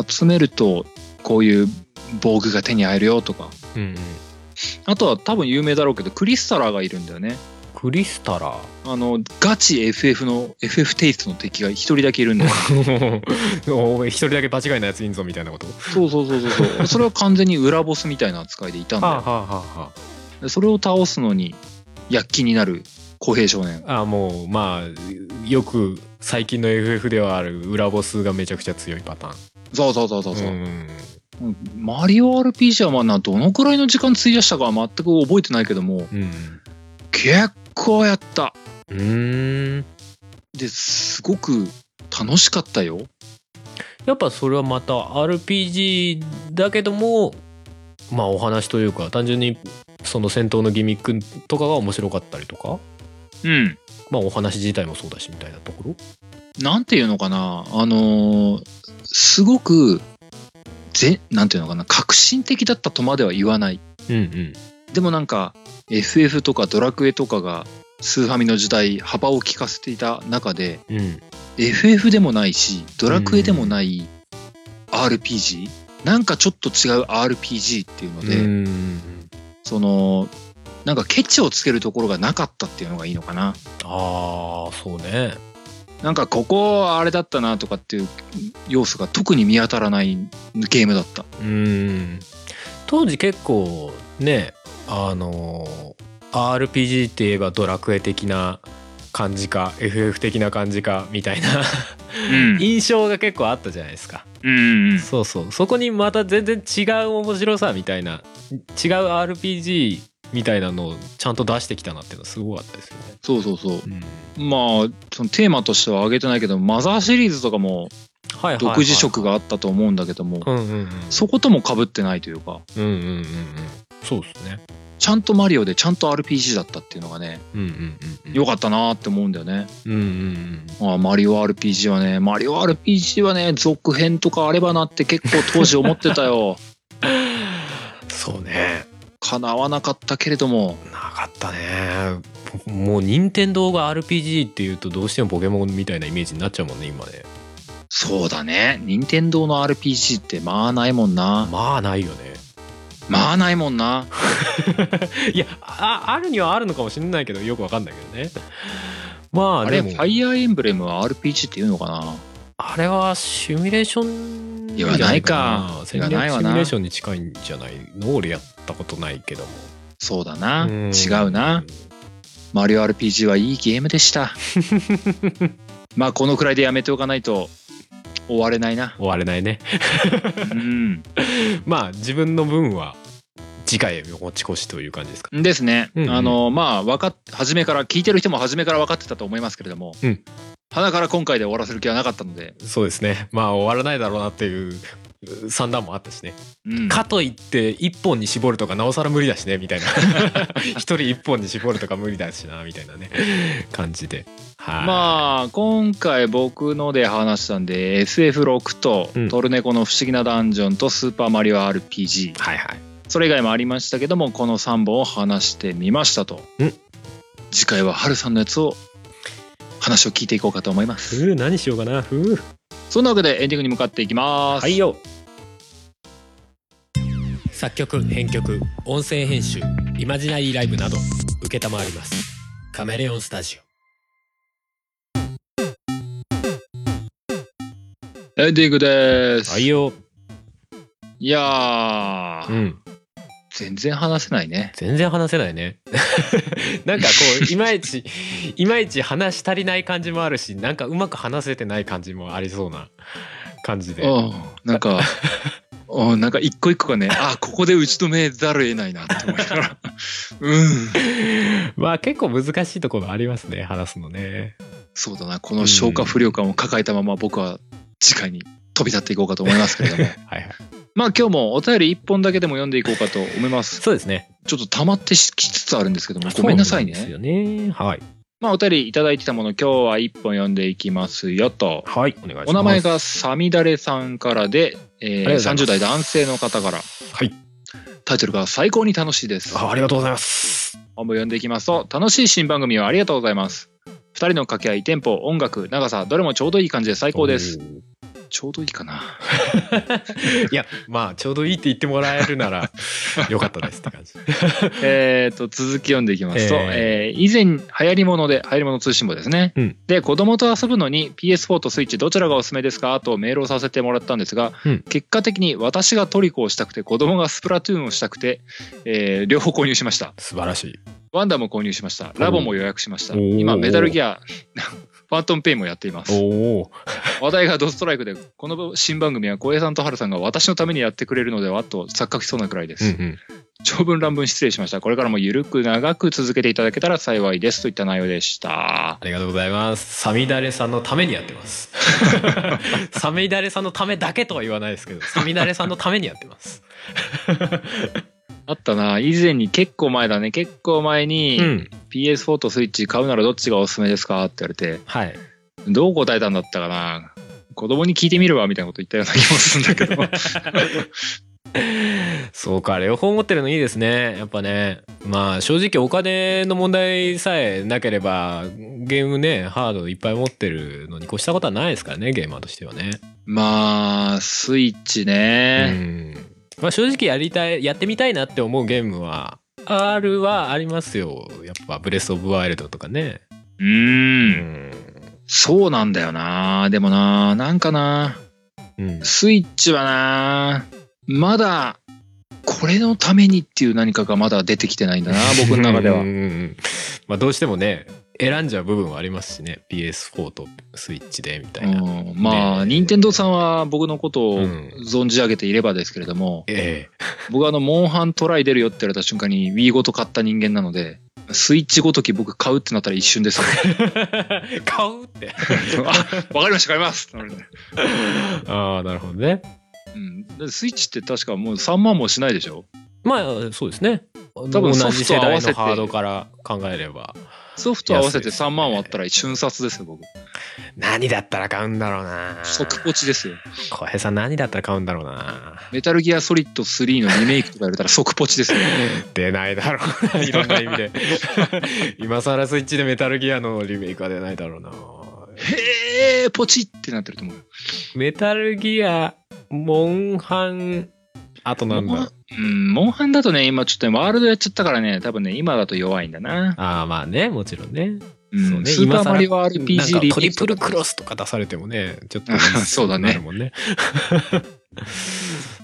Speaker 1: 集めるとこういう防具が手に入るよとか。
Speaker 2: うんうん。
Speaker 1: あとは多分有名だろうけどクリスタラーがいるんだよね
Speaker 2: クリスタラ
Speaker 1: あのガチ FF の FF テイストの敵が一人だけいるんだよ
Speaker 2: お前一人だけ場違いなやついんぞみたいなこと？
Speaker 1: そうそうそうそうそう。それは完全に裏ボスみたいな扱いでいたんだよ。
Speaker 2: はあはあはあ
Speaker 1: それを倒すのに躍起になる公平少年。
Speaker 2: あもうまあよく最近の FF ではある裏ボスがめちゃくちゃ強いパターン。
Speaker 1: そうそうそうそうそう、
Speaker 2: ん。
Speaker 1: うん。マリオ RPG はまあなどのくらいの時間費やしたかは全く覚えてないけども。
Speaker 2: うん
Speaker 1: 結構やった。
Speaker 2: うーん。
Speaker 1: ですごく楽しかったよ。
Speaker 2: やっぱそれはまた RPG だけどもまあお話というか単純にその戦闘のギミックとかが面白かったりとか。
Speaker 1: うん。
Speaker 2: まあお話自体もそうだしみたいなところ。
Speaker 1: なんていうのかな。あのーすごくぜなんていうのかな。革新的だったとまでは言わない。
Speaker 2: うんうん
Speaker 1: でもなんか FF とかドラクエとかがスーファミの時代幅を利かせていた中で
Speaker 2: うん。
Speaker 1: FF でもないしドラクエでもない RPG、なんかちょっと違う RPG っていうので、
Speaker 2: うん。
Speaker 1: そのなんかケチをつけるところがなかったっていうのがいいのかな。
Speaker 2: ああそうね。
Speaker 1: なんかここあれだったなとかっていう要素が特に見当たらないゲームだった。
Speaker 2: うん。当時結構ねあの RPG って言えばドラクエ的な感じか FF 的な感じかみたいな。
Speaker 1: うん。
Speaker 2: 印象が結構あったじゃないですか。
Speaker 1: うん
Speaker 2: そうそう。そこにまた全然違う面白さみたいな。違う RPG みたいなのをちゃんと出してきたなっていうのはすごかったですよね。
Speaker 1: そうそうそう。
Speaker 2: うん。
Speaker 1: まあそのテーマとしては挙げてないけどマザーシリーズとかも
Speaker 2: はいはいはい。
Speaker 1: 独自色があったと思うんだけども、
Speaker 2: うんうんうん。
Speaker 1: そことも被ってないというか。
Speaker 2: うんうんうんうんそうですね。
Speaker 1: ちゃんとマリオでちゃんと RPG だったっていうのがね
Speaker 2: うんうんうんうん。
Speaker 1: 良かったなーって思うんだよね、
Speaker 2: うんうん
Speaker 1: ああマリオ RPG はねマリオ RPG はね続編とかあればなって結構当時思ってたよ。
Speaker 2: う んそうね。
Speaker 1: 叶わなかったけれども。
Speaker 2: なかったね。もう任天堂が RPG っていうとどうしてもポケモンみたいなイメージになっちゃうもんね今ね。
Speaker 1: そうだね。任天堂の RPG ってまあないもんな。
Speaker 2: まあないよね
Speaker 1: まあないもんな。い
Speaker 2: やああるにはあるのかもしれないけどよくわかんないけどね。まあ
Speaker 1: あれ
Speaker 2: でも。
Speaker 1: ファイアーエンブレムは RPG っていうのかな。
Speaker 2: あれはシミュレーション
Speaker 1: 言わないか
Speaker 2: じゃないかな。
Speaker 1: いわな。
Speaker 2: シミュレーションに近いんじゃないの？俺やったことないけども。
Speaker 1: そうだな。
Speaker 2: うん。
Speaker 1: 違うな。マリオ RPG はいいゲームでした。まあこのくらいでやめておかないと終われないな。
Speaker 2: 終われないね。
Speaker 1: うん。
Speaker 2: まあ自分の分は次回へ持ち越しという感じですか？
Speaker 1: ですね、
Speaker 2: うんうん。
Speaker 1: あのまあ分かっ初めから聞いてる人も初めから分かってたと思いますけれども、
Speaker 2: うん。
Speaker 1: 鼻から今回で終わらせる気はなかったので、
Speaker 2: そうですね。まあ終わらないだろうなっていう算段もあったしね。
Speaker 1: うん。
Speaker 2: かといって一本に絞るとかなおさら無理だしねみたいな。一人一本に絞るとか無理だしなみたいなね。感じで。はい。
Speaker 1: まあ今回僕ので話したんで SF6 と
Speaker 2: うん。
Speaker 1: トルネコの不思議なダンジョンとスーパーマリオ RPG
Speaker 2: はいはい。
Speaker 1: それ以外もありましたけどもこの3本を話してみましたと。
Speaker 2: うん。
Speaker 1: 次回はハルさんのやつを話を聞いていこうかと思います。
Speaker 2: ふう何しようかな。
Speaker 1: そんなわけでエンディングに向かっていきます。
Speaker 2: はいよ作曲編曲音声編集イマジナリーライブなど承ります。カメレオンスタジ
Speaker 1: エンディングです、
Speaker 2: オはいよ。
Speaker 1: いやー、
Speaker 2: うん。
Speaker 1: 全然話せないね。
Speaker 2: 全然話せないね。なんかこういまいちいまいち話し足りない感じもあるしなんかうまく話せてない感じもありそうな感じで。
Speaker 1: うん。なんか うんなんか一個一個がねあここで打ち止めざるを得ないなって思いながら。うん。
Speaker 2: まあ結構難しいところありますね話すのね。
Speaker 1: そうだなこの消化不良感を抱えたまま僕は次回に飛び立っていこうかと思いますけれども。
Speaker 2: はいはい。
Speaker 1: まあ今日もお便り一本だけでも読んでいこうかと思います。
Speaker 2: そうですね。
Speaker 1: ちょっと溜まってきつつあるんですけどもごめんなさいね。
Speaker 2: そうですよね。はい。
Speaker 1: まあお便りいただいてたもの今日は一本読んでいきますよと。
Speaker 2: はいお願いします。
Speaker 1: お名前がサミダレさんからで、えー
Speaker 2: ありがとうございます。
Speaker 1: 30代男性の方から。
Speaker 2: はい。
Speaker 1: タイトルが最高に楽しいです。
Speaker 2: あありがとうございます。
Speaker 1: 本部読んでいきますと楽しい新番組をありがとうございます。2人の掛け合いテンポ音楽長さどれもちょうどいい感じで最高ですちょうどいいかな。
Speaker 2: いやまあちょうどいいって言ってもらえるなら よかったですって感じ。
Speaker 1: えーと続き読んでいきますと、
Speaker 2: え
Speaker 1: えー以前流行り物で流行り物通信簿ですね、
Speaker 2: うん。
Speaker 1: で子供と遊ぶのに PS4 とスイッチどちらがおすすめですか？とメールをさせてもらったんですが、
Speaker 2: うん。
Speaker 1: 結果的に私がトリコをしたくて子供がスプラトゥーンをしたくて、えー両方購入しました。
Speaker 2: 素晴らしい。
Speaker 1: ワンダも購入しました。ラボも予約しました。今メタルギアファントムペインもやっています
Speaker 2: おお
Speaker 1: 話題がドストライクでこの新番組は小平さんと春さんが私のためにやってくれるのではと錯覚しそうなくらいです、
Speaker 2: うんうん
Speaker 1: 長文乱文失礼しましたこれからもゆるく長く続けていただけたら幸いですといった内容でした
Speaker 2: ありがとうございます。サミダレさんのためにやってます。サミダレさんのためだけとは言わないですけど、サミダレさんのためにやってます。
Speaker 1: あったな以前に結構前だね結構前に、
Speaker 2: うん。
Speaker 1: PS4 とスイッチ買うならどっちがおすすめですかって言われて
Speaker 2: はい。
Speaker 1: どう答えたんだったかな子供に聞いてみるわみたいなこと言ったような気もするんだけど。
Speaker 2: そうか両方持ってるのいいですねやっぱねまあ正直お金の問題さえなければゲームねハードいっぱい持ってるのに越したことはないですからねゲーマーとしてはね
Speaker 1: まあ、スイッチ
Speaker 2: う
Speaker 1: ね。
Speaker 2: んまあ正直やりたいやってみたいなって思うゲームはあるはありますよ。やっぱブレス・オブ・ワイルドとかね。
Speaker 1: う。
Speaker 2: うん。ん
Speaker 1: そうなんだよな。でもな、なんかな、
Speaker 2: うん。
Speaker 1: スイッチはな、まだ、これのためにっていう何かがまだ出てきてないんだな、僕の中では。
Speaker 2: まあどうしてもね選んじゃう部分はありますしね。PS4 とスイッチでみたいな、
Speaker 1: うん、まあ、
Speaker 2: ね
Speaker 1: 任天堂さんは僕のことを
Speaker 2: うん。
Speaker 1: 存じ上げていればですけれども、
Speaker 2: え
Speaker 1: 僕はあの、モンハントライ出るよって言われた瞬間に Wii ごと買った人間なので、スイッチごとき僕買うってなったら一瞬です
Speaker 2: 買うって。
Speaker 1: あ、わかりました、買います。
Speaker 2: ああなるほどね。
Speaker 1: うん。スイッチって確かもう3万もしないでしょ？
Speaker 2: まあそうですね。
Speaker 1: 多分
Speaker 2: 同じ世代
Speaker 1: ト合わせて。
Speaker 2: のハードから考えれば
Speaker 1: ソフト合わせて
Speaker 2: 安いですね
Speaker 1: 3万割ったら瞬殺ですよ、僕。
Speaker 2: 何だったら買うんだろうな
Speaker 1: 即ポチですよ。
Speaker 2: 小平さん何だったら買うんだろうな
Speaker 1: メタルギアソリッド3のリメイクとか言われたら即ポチですよ。
Speaker 2: 出ないだろうな いろんな意味で 今更スイッチでメタルギアのリメイクは出ないだろうな
Speaker 1: へー、ポチってなってると思う。
Speaker 2: メタルギアモンハンあとなんだ。
Speaker 1: うん、モンハンだとね、今ちょっとねワールドやっちゃったからね、多分ね、今だと弱いんだな。
Speaker 2: ああまあねもちろんね。
Speaker 1: うん
Speaker 2: そうね
Speaker 1: スーパーマリオ RPG リ
Speaker 2: トリプルクロスとか出されてもねちょっと
Speaker 1: そうだね。
Speaker 2: なるもんね。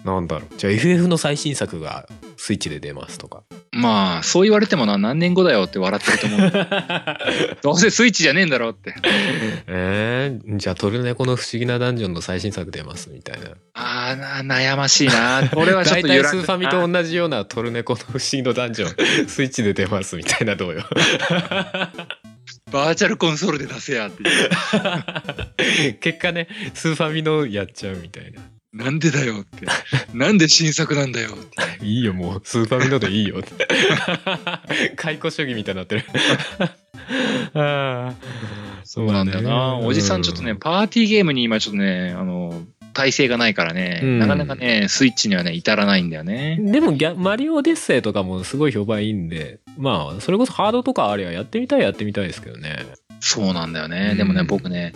Speaker 2: なんだろう。じゃあ FF の最新作がスイッチで出ますとか。
Speaker 1: まあ、そう言われてもな、何年後だよって笑ってると思う。どうせスイッチじゃねえんだろうって。
Speaker 2: えー、じゃあトルネコの不思議なダンジョンの最新作出ますみたいな
Speaker 1: あーな、悩ましいな。これはちょっ
Speaker 2: 大体
Speaker 1: と揺らぐ。
Speaker 2: スーファミと同じようなトルネコの不思議のダンジョン。スイッチで出ますみたいなどうよ。
Speaker 1: バーチャルコンソールで出せやって。
Speaker 2: 結果ねスーファミのやっちゃうみたいな。
Speaker 1: なんでだよって。なんで新作なんだよって。
Speaker 2: いいよもう。スーファミのでいいよって。解雇主義みたいになってる。ああ
Speaker 1: そうなんだよな。おじさんちょっとね、パーティーゲームに今ちょっとね、あの、体制がないからね、
Speaker 2: うん。
Speaker 1: なかなかね、スイッチにはね、至らないんだよね。
Speaker 2: でもギャマリオデッセイとかもすごい評判いいんでまあそれこそハードとかありゃやってみたいやってみたいですけどね。
Speaker 1: そうなんだよね。
Speaker 2: うん。
Speaker 1: でもね、僕ね、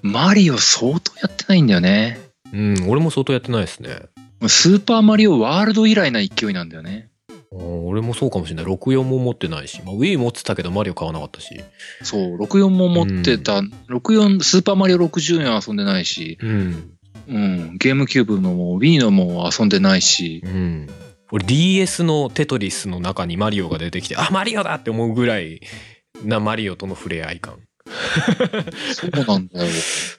Speaker 1: マリオ相当やってないんだよね。
Speaker 2: うん俺も相当やってないですね。
Speaker 1: スーパーマリオワールド以来な勢いなんだよね。
Speaker 2: うん俺もそうかもしれない。64も持ってないし、まあ、Wii 持ってたけどマリオ買わなかったし。
Speaker 1: そう、64も持ってた、64、スーパーマリオ60年は遊んでないし、
Speaker 2: うん
Speaker 1: うん、ゲームキューブのも Wii のも遊んでないし、
Speaker 2: うん。俺 DS のテトリスの中にマリオが出てきてあマリオだって思うぐらいなマリオとの触れ合い感。
Speaker 1: そうなんだよ。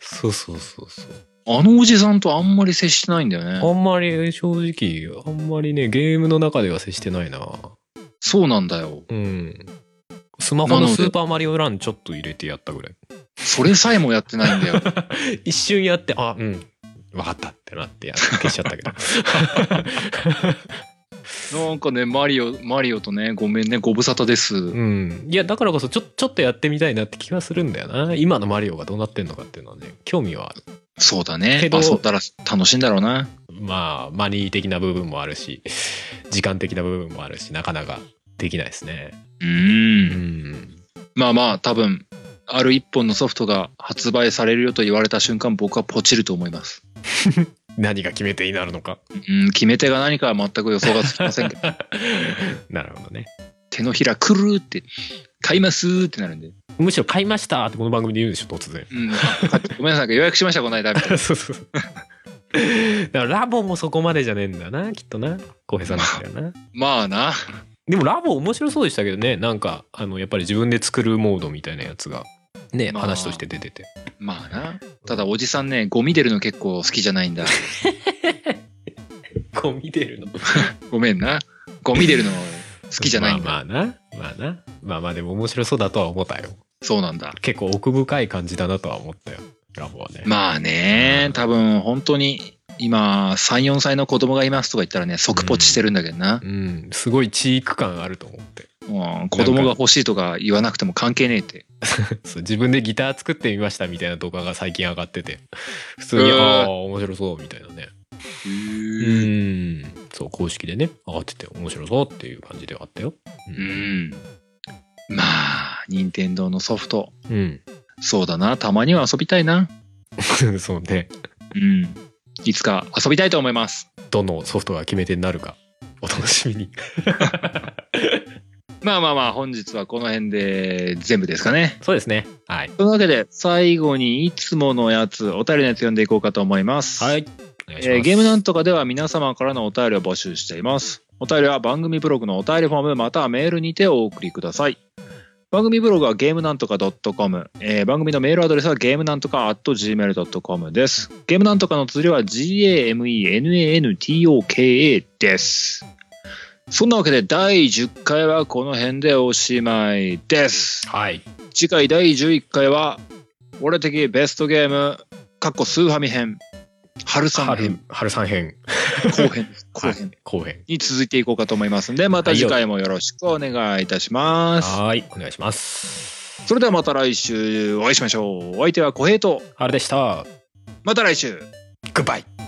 Speaker 2: そうそうそうそう。
Speaker 1: あのおじさんとあんまり接してないんだよね。
Speaker 2: あんまり正直あんまりねゲームの中では接してないな。
Speaker 1: そうなんだよ。
Speaker 2: うん。スマホのスーパーマリオランちょっと入れてやったぐらい。
Speaker 1: それさえもやってないんだよ。
Speaker 2: 一瞬やってあうん分かったってなってや消しちゃったけど。
Speaker 1: なんかね、マリオ、マリオとね、ごめんね、ご無沙汰です。
Speaker 2: うん。いやだからこそちょちょっとやってみたいなって気がするんだよな。今のマリオがどうなってんのかっていうのはね興味はある。
Speaker 1: そうだね。遊んだら楽しいんだろうな。
Speaker 2: まあマニー的な部分もあるし時間的な部分もあるしなかなかできないですね。
Speaker 1: う。
Speaker 2: うんん。
Speaker 1: まあまあ、多分、ある一本のソフトが発売されるよと言われた瞬間、僕はポチると思います。
Speaker 2: 何が決め手になるのか。
Speaker 1: うん、決め手が何かは全く予想がつきませんけど、
Speaker 2: なるほどね。
Speaker 1: 手のひらくるーって、買いますーってなるんで。
Speaker 2: むしろ買いましたってこの番組で言うんでしょ突然。
Speaker 1: うん、あごめんなさい、予約しました、この間。みたいな。
Speaker 2: そうそうそう。だからラボもそこまでじゃねえんだなきっとな。浩平さんなんだよな。
Speaker 1: まあな。
Speaker 2: でもラボ面白そうでしたけどね。なんかあのやっぱり自分で作るモードみたいなやつがね、
Speaker 1: まあ
Speaker 2: 話として出てて
Speaker 1: まあな。ただ、おじさんね、ゴミ出るの結構好きじゃないんだ。
Speaker 2: ゴミ出るの？
Speaker 1: ごめんな。ゴミ出るの好きじゃないんだ。
Speaker 2: まあまあなまあなまあまあでも面白そうだとは思ったよ
Speaker 1: そうなんだ。
Speaker 2: 結構奥深い感じだなとは思ったよラボはね
Speaker 1: まあね、多分本当に今3、4歳の子供がいますとか言ったらね、即ポチしてるんだけどな。
Speaker 2: うんすごいチーク感あると思って
Speaker 1: うん、子供が欲しいとか言わなくても関係ねえって。
Speaker 2: そう自分でギター作ってみましたみたいな動画が最近上がってて 普通に、
Speaker 1: へー
Speaker 2: ああ面白そうみたいなね
Speaker 1: う
Speaker 2: んそう公式でね上がってて面白そうっていう感じではあったよ
Speaker 1: ん。まあ、任天堂のソフト。
Speaker 2: うん、
Speaker 1: そうだな。たまには遊びたいな。
Speaker 2: うん、そうね
Speaker 1: うん。いつか遊びたいと思います。
Speaker 2: どのソフトが決め手になるかお楽しみに
Speaker 1: まあまあまあ、本日はこの辺で全部ですかね。
Speaker 2: そうですねはい
Speaker 1: というわけで、最後にいつものやつ、お便りのやつ読んでいこうかと思います。
Speaker 2: はい
Speaker 1: えーゲームなんとかでは皆様からのお便りを募集しています。お便りは番組ブログのお便りフォームまたはメールにてお送りください。番組ブログはゲームなんとか .com、えー番組のメールアドレスはゲームなんとか .gmail.com です。ゲームなんとかの綴りは GAMENANTOKA です。そんなわけで第10回はこの辺でおしまいです。
Speaker 2: はい。
Speaker 1: 次回第11回は俺的ベストゲーム、かっこスーファミ編、春さん
Speaker 2: 春
Speaker 1: 編、
Speaker 2: 春さん編。
Speaker 1: 後編 後編。
Speaker 2: 後編。
Speaker 1: に続いていこうかと思いますんで、また次回もよろしくお願いいたします。
Speaker 2: はい。お願いします。
Speaker 1: それではまた来週お会いしましょう。お相手は小平と、
Speaker 2: あれでした。
Speaker 1: また来週。
Speaker 2: グッバイ